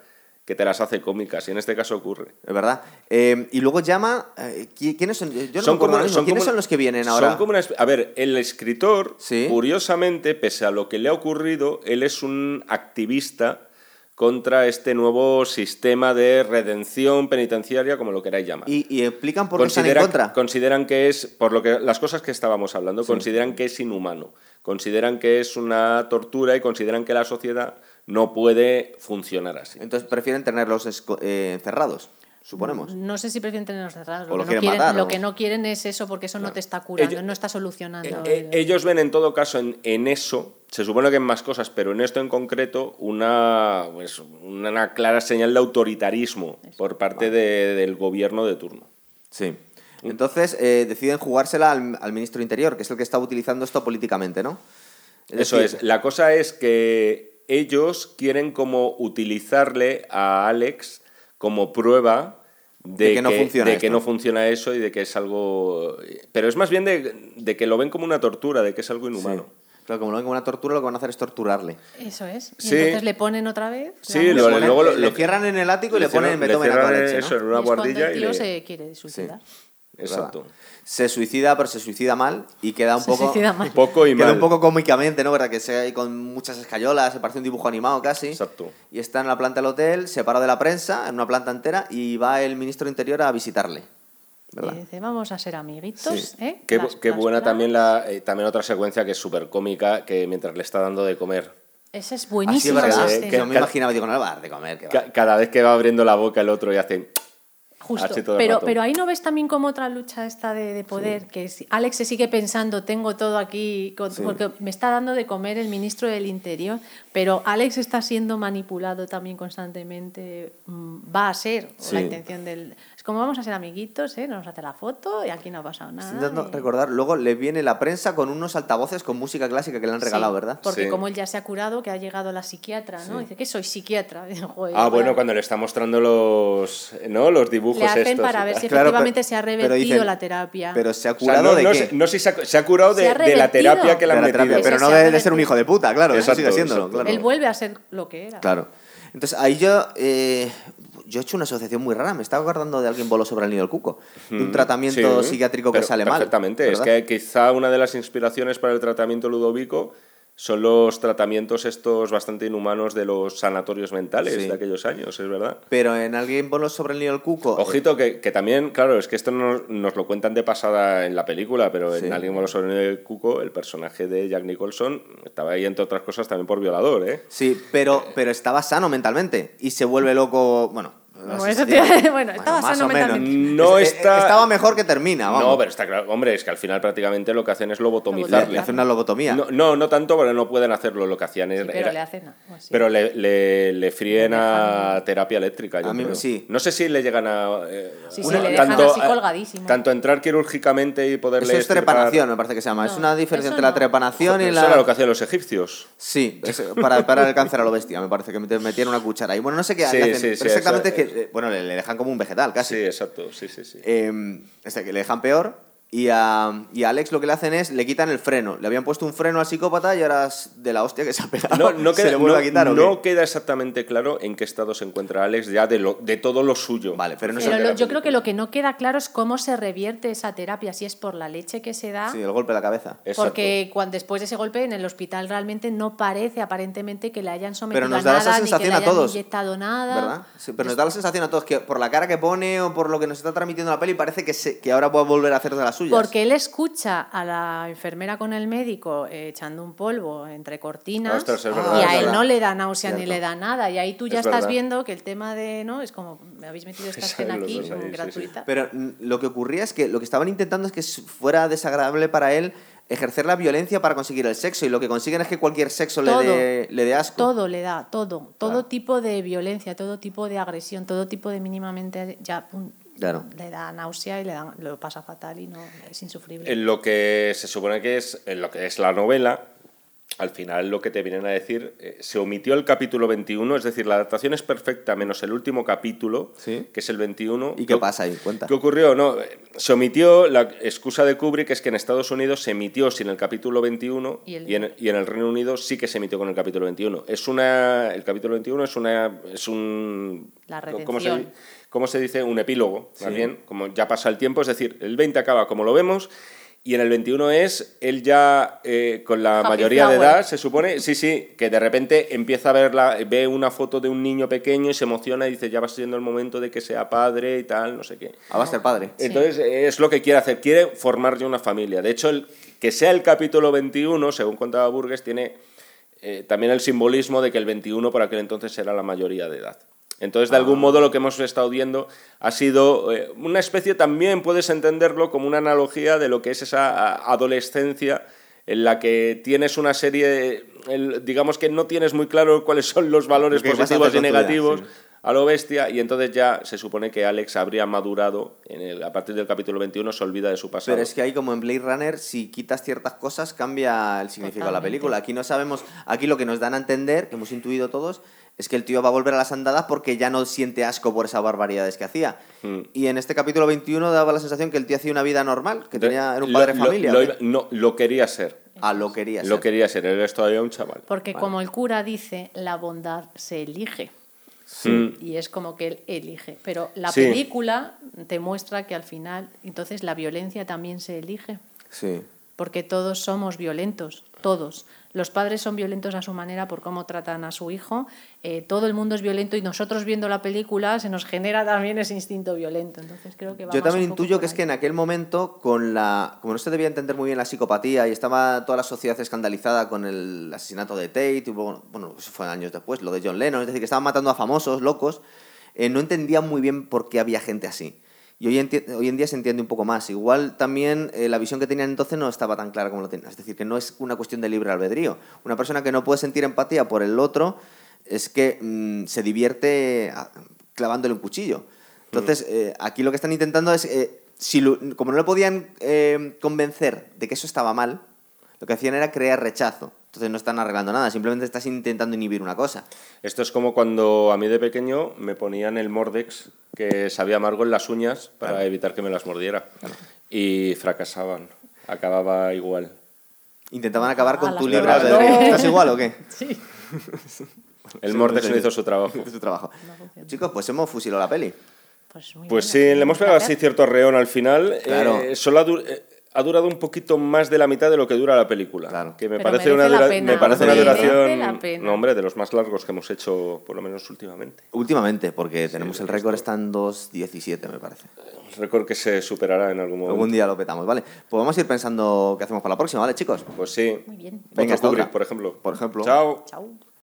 que te las hace cómicas. Y en este caso ocurre. Es verdad. Eh, y luego llama. eh, ¿qui- ¿Quiénes son? Yo no Son como- son ¿Quiénes como- son los que vienen ahora? Son como una a ver, el escritor, Sí. curiosamente, pese a lo que le ha ocurrido, él es un activista contra este nuevo sistema de redención penitenciaria, como lo queráis llamar. Y, y explican por qué están en contra. Consideran que es, por lo que las cosas que estábamos hablando, consideran que es inhumano, consideran que es una tortura y consideran que la sociedad no puede funcionar así. Entonces prefieren tenerlos eh, encerrados, suponemos. No sé si prefieren tenerlos cerrados. O Lo, lo que, no quieren quieren, matar, lo o- que no quieren es eso porque eso no te está curando, Ellos- no está solucionando. Eh, el- ellos ven en todo caso en, en eso, se supone que en más cosas, pero en esto en concreto, una, pues, una clara señal de autoritarismo por parte de- del gobierno de turno. Sí. Entonces eh, deciden jugársela al, al ministro Interior, que es el que está utilizando esto políticamente, ¿no? Eso decir, es. La cosa es que ellos quieren como utilizarle a Alex como prueba de, De que no funciona de que no funciona eso y de que es algo... Pero es más bien de, de que lo ven como una tortura, de que es algo Sí. inhumano. Claro, como lo ven como una tortura, lo que van a hacer es torturarle. Eso es. Y Sí. entonces le ponen otra vez. la Sí, lo- ponen- luego lo- cierran en el ático y le, ponen cierran- Beethoven a toda cierran leche, eso ¿no? en una y es cuando guardilla el y le- se quiere suicidar. Exacto. Se suicida, pero se suicida mal y queda un Se poco... Poco y Queda mal. un poco cómicamente, ¿no? ¿Verdad? Que se ahí con muchas escayolas, se parece un dibujo animado casi. Exacto. Y está en la planta del hotel, separado de la prensa, en una planta entera, y va el ministro de Interior a visitarle. ¿Verdad? Y dice, vamos a ser amiguitos. Sí. ¿eh? Qué, Las- qué las buena planas. también la eh, también otra secuencia que es súper cómica, que mientras le está dando de comer. Esa es Así es buenísima. verdad. esa que-. Yo me imaginaba, digo, no le va a dar de comer. que va. Ca- cada vez que va abriendo la boca el otro y hace... Justo. Así todo el Pero, pero ahí no ves también como otra lucha esta de, de poder, que si- Alex se sigue pensando, tengo todo aquí, con- Sí. porque me está dando de comer el ministro del Interior, pero Alex está siendo manipulado también constantemente, mm, va a ser Sí. la intención del... Como vamos a ser amiguitos, ¿eh? nos vamos a hacer la foto y aquí no ha pasado nada. Estoy intentando y- recordar, luego le viene la prensa con unos altavoces con música clásica que le han regalado, Sí, ¿verdad? Porque Sí. como él ya se ha curado, que ha llegado la psiquiatra, ¿no? Dice que soy psiquiatra. Y digo, "Joder, Ah, bueno, cuando le está mostrando los, ¿no? los dibujos Le hacen estos. para ver si Claro, efectivamente pero- se ha revertido dicen- la terapia. Pero se ha O sea, curado no, de no qué? no sé si se ha, se ha curado de, Se ha de la terapia que le han la terapia, metido. pero no de, de ser un hijo de puta, claro, eso sigue claro. Él vuelve a ser lo que era. Claro. Entonces ahí yo, eh, yo he hecho una asociación muy rara. Me estaba acordando de alguien voló sobre el nido del cuco. De un tratamiento Sí, psiquiátrico que pero sale mal. Perfectamente. Es que quizá una de las inspiraciones para el tratamiento ludovico son los tratamientos estos bastante inhumanos de los sanatorios mentales Sí. de aquellos años, es verdad. Pero en Alguien ponlo sobre el niño del cuco. Ojito, que, que también, claro, es que esto nos, nos lo cuentan de pasada en la película, pero Sí. en Alguien voló sobre el cuco, el personaje de Jack Nicholson estaba ahí, entre otras cosas, también por violador, ¿eh? Sí, pero, pero estaba sano mentalmente y se vuelve loco. Bueno, Bueno, eso te- estaba más o menos. mentalmente. No Es- está- Estaba mejor que termina, vamos. No, pero está claro, hombre, es que al final prácticamente lo que hacen es le, lobotomizarle. le hace una lobotomía. No, no, no tanto, porque no pueden hacerlo, lo que hacían Sí, era... pero era- le hacen así. pero le, le, le fríen a terapia eléctrica, yo A mí creo. sí. No sé si le llegan a... eh, Sí, sí, le dejan así colgadísimo. Tanto entrar quirúrgicamente y poderle... Eso es trepanación, me parece que se llama. es una diferencia eso entre la trepanación y Eso la. era lo que hacían los egipcios. Sí, es para, para el cáncer a lo bestia, me parece que metían una cuchara. Y bueno, no sé qué hacen, sí, pero sí, exactamente eso- es que, bueno, le, le dejan como un vegetal casi. Sí, exacto, sí, sí, sí. Eh, este, que le dejan peor. Y a, y a Alex lo que le hacen es le quitan el freno. Le habían puesto un freno al psicópata y ahora es de la hostia que se ha pegado. No, no ¿Se queda, le vuelve no- a quitar no queda exactamente claro en qué estado se encuentra Alex ya de, lo, de todo lo suyo. Vale, pero no Pero lo- yo creo que lo que no queda claro es cómo se revierte esa terapia, si es por la leche que se da. Sí, el golpe de la cabeza. Exacto. Porque cuando, después de ese golpe en el hospital realmente no parece aparentemente que le hayan sometido Pero nos a da nada, esa ni que sensación le a hayan todos. inyectado nada. ¿Verdad? Sí, pero nos da la sensación a todos que por la cara que pone o por lo que nos está transmitiendo la peli parece que, se- que ahora puede volver a hacer de las suyas. Porque él escucha a la enfermera con el médico eh, echando un polvo entre cortinas Ostras, es verdad, y a él verdad. no le da náusea ni le da nada. Y ahí tú ya Es estás verdad. viendo que el tema de, ¿no? Es como, me habéis metido esta escena aquí ahí, sí. gratuita. Pero mm, lo que ocurría es que lo que estaban intentando es que fuera desagradable para él ejercer la violencia para conseguir el sexo y lo que consiguen es que cualquier sexo le dé, le dé asco. Todo le da, todo. Todo Claro. tipo de violencia, todo tipo de agresión, todo tipo de mínimamente ya Claro. le da náusea y le da, lo pasa fatal y no es insufrible. En lo que se supone que es, en lo que es la novela, al final lo que te vienen a decir, eh, se omitió el capítulo 21, es decir, la adaptación es perfecta menos el último capítulo, Sí. que es el 21. ¿Y qué pasa ahí? Cuenta. ¿Qué ocurrió? No, eh, se omitió, la excusa de Kubrick es que en Estados Unidos se emitió sin el capítulo 21 Y el- y, en, y en el Reino Unido sí que se emitió con el capítulo 21. Es una, el capítulo 21 es, una, es un... La ¿cómo se. Cómo se dice? Un epílogo, más Sí. bien, como ya pasa el tiempo, es decir, el 20 acaba como lo vemos y en el 21 es él ya eh, con la Happy mayoría de edad, se supone, sí, sí, que de repente empieza a ver la, ve una foto de un niño pequeño y se emociona y dice, ya va siendo el momento de que sea padre y tal, no sé qué. Ah, va a ser padre. Entonces es lo que quiere hacer, quiere formar ya una familia. De hecho, el, que sea el capítulo 21, según contaba Burgess, tiene eh, también el simbolismo de que el 21 por aquel entonces era la mayoría de edad. Entonces, de Ah. algún modo, lo que hemos estado viendo ha sido eh, una especie, también puedes entenderlo como una analogía de lo que es esa a- adolescencia en la que tienes una serie, el- digamos que no tienes muy claro cuáles son los valores positivos y negativos sí. a lo bestia, y entonces ya se supone que Alex habría madurado en el- a partir del capítulo 21, se olvida de su pasado. Pero es que ahí, como en Blade Runner, si quitas ciertas cosas, cambia el significado de la película. Aquí no sabemos, aquí lo que nos dan a entender, que hemos intuido todos, es que el tío va a volver a las andadas porque ya no siente asco por esas barbaridades que hacía. Mm. Y en este capítulo 21 daba la sensación que el tío hacía una vida normal, que tenía, era un Lo- padre de lo- familia. lo no, lo quería ser. Ah, lo quería Lo ser. quería ser, él es todavía un chaval. Porque como el cura dice, la bondad se elige. Mm. Y es como que él elige. Pero la Sí. película te muestra que al final, entonces la violencia también se elige. Sí. Porque todos somos violentos, todos. Los padres son violentos a su manera por cómo tratan a su hijo. eh, todo el mundo es violento y nosotros viendo la película se nos genera también ese instinto violento. Entonces creo que va Yo también intuyo que es que en aquel momento, con la. Como no se debía entender muy bien la psicopatía y estaba toda la sociedad escandalizada con el asesinato de Tate, y bueno, bueno, eso fue años después, lo de John Lennon, es decir, que estaban matando a famosos, locos, eh, no entendían muy bien por qué había gente así. Y hoy en, hoy en día se entiende un poco más. Igual también eh, la visión que tenían entonces no estaba tan clara como lo tenían. Es decir, que no es una cuestión de libre albedrío. Una persona que no puede sentir empatía por el otro es que mm, se divierte ah, clavándole un cuchillo. Entonces, eh, aquí lo que están intentando es, eh, si lo- como no le podían convencer de que eso estaba mal, lo que hacían era crear rechazo. Entonces no están arreglando nada, simplemente estás intentando inhibir una cosa. Esto es como cuando a mí de pequeño me ponían el Mordex que sabía amargo en las uñas para evitar que me las mordiera. Y fracasaban. Acababa igual. Intentaban acabar con tu albedrío. No. ¿Estás igual o qué? Sí. El Sí, Mordex no hizo su trabajo. Es tu trabajo. No. Chicos, pues hemos fusilado la peli. Pues, muy Pues bien, sí, le hemos pegado así cierto arreón al final. Claro. Eh, solo ha, du- ha durado un poquito más de la mitad de lo que dura la película. Claro. Que me Pero parece una, dura- pena, me parece una duración, no, hombre, de los más largos que hemos hecho, por lo menos últimamente. Últimamente, porque tenemos el récord, está en 2.17, me parece. Un récord que se superará en algún momento. Algún día lo petamos, ¿vale? Pues vamos a ir pensando qué hacemos para la próxima, ¿vale, chicos? Pues sí. Muy bien. Venga, Otro hasta Kubrick, otra. por ejemplo. Por ejemplo. Chao. Chao.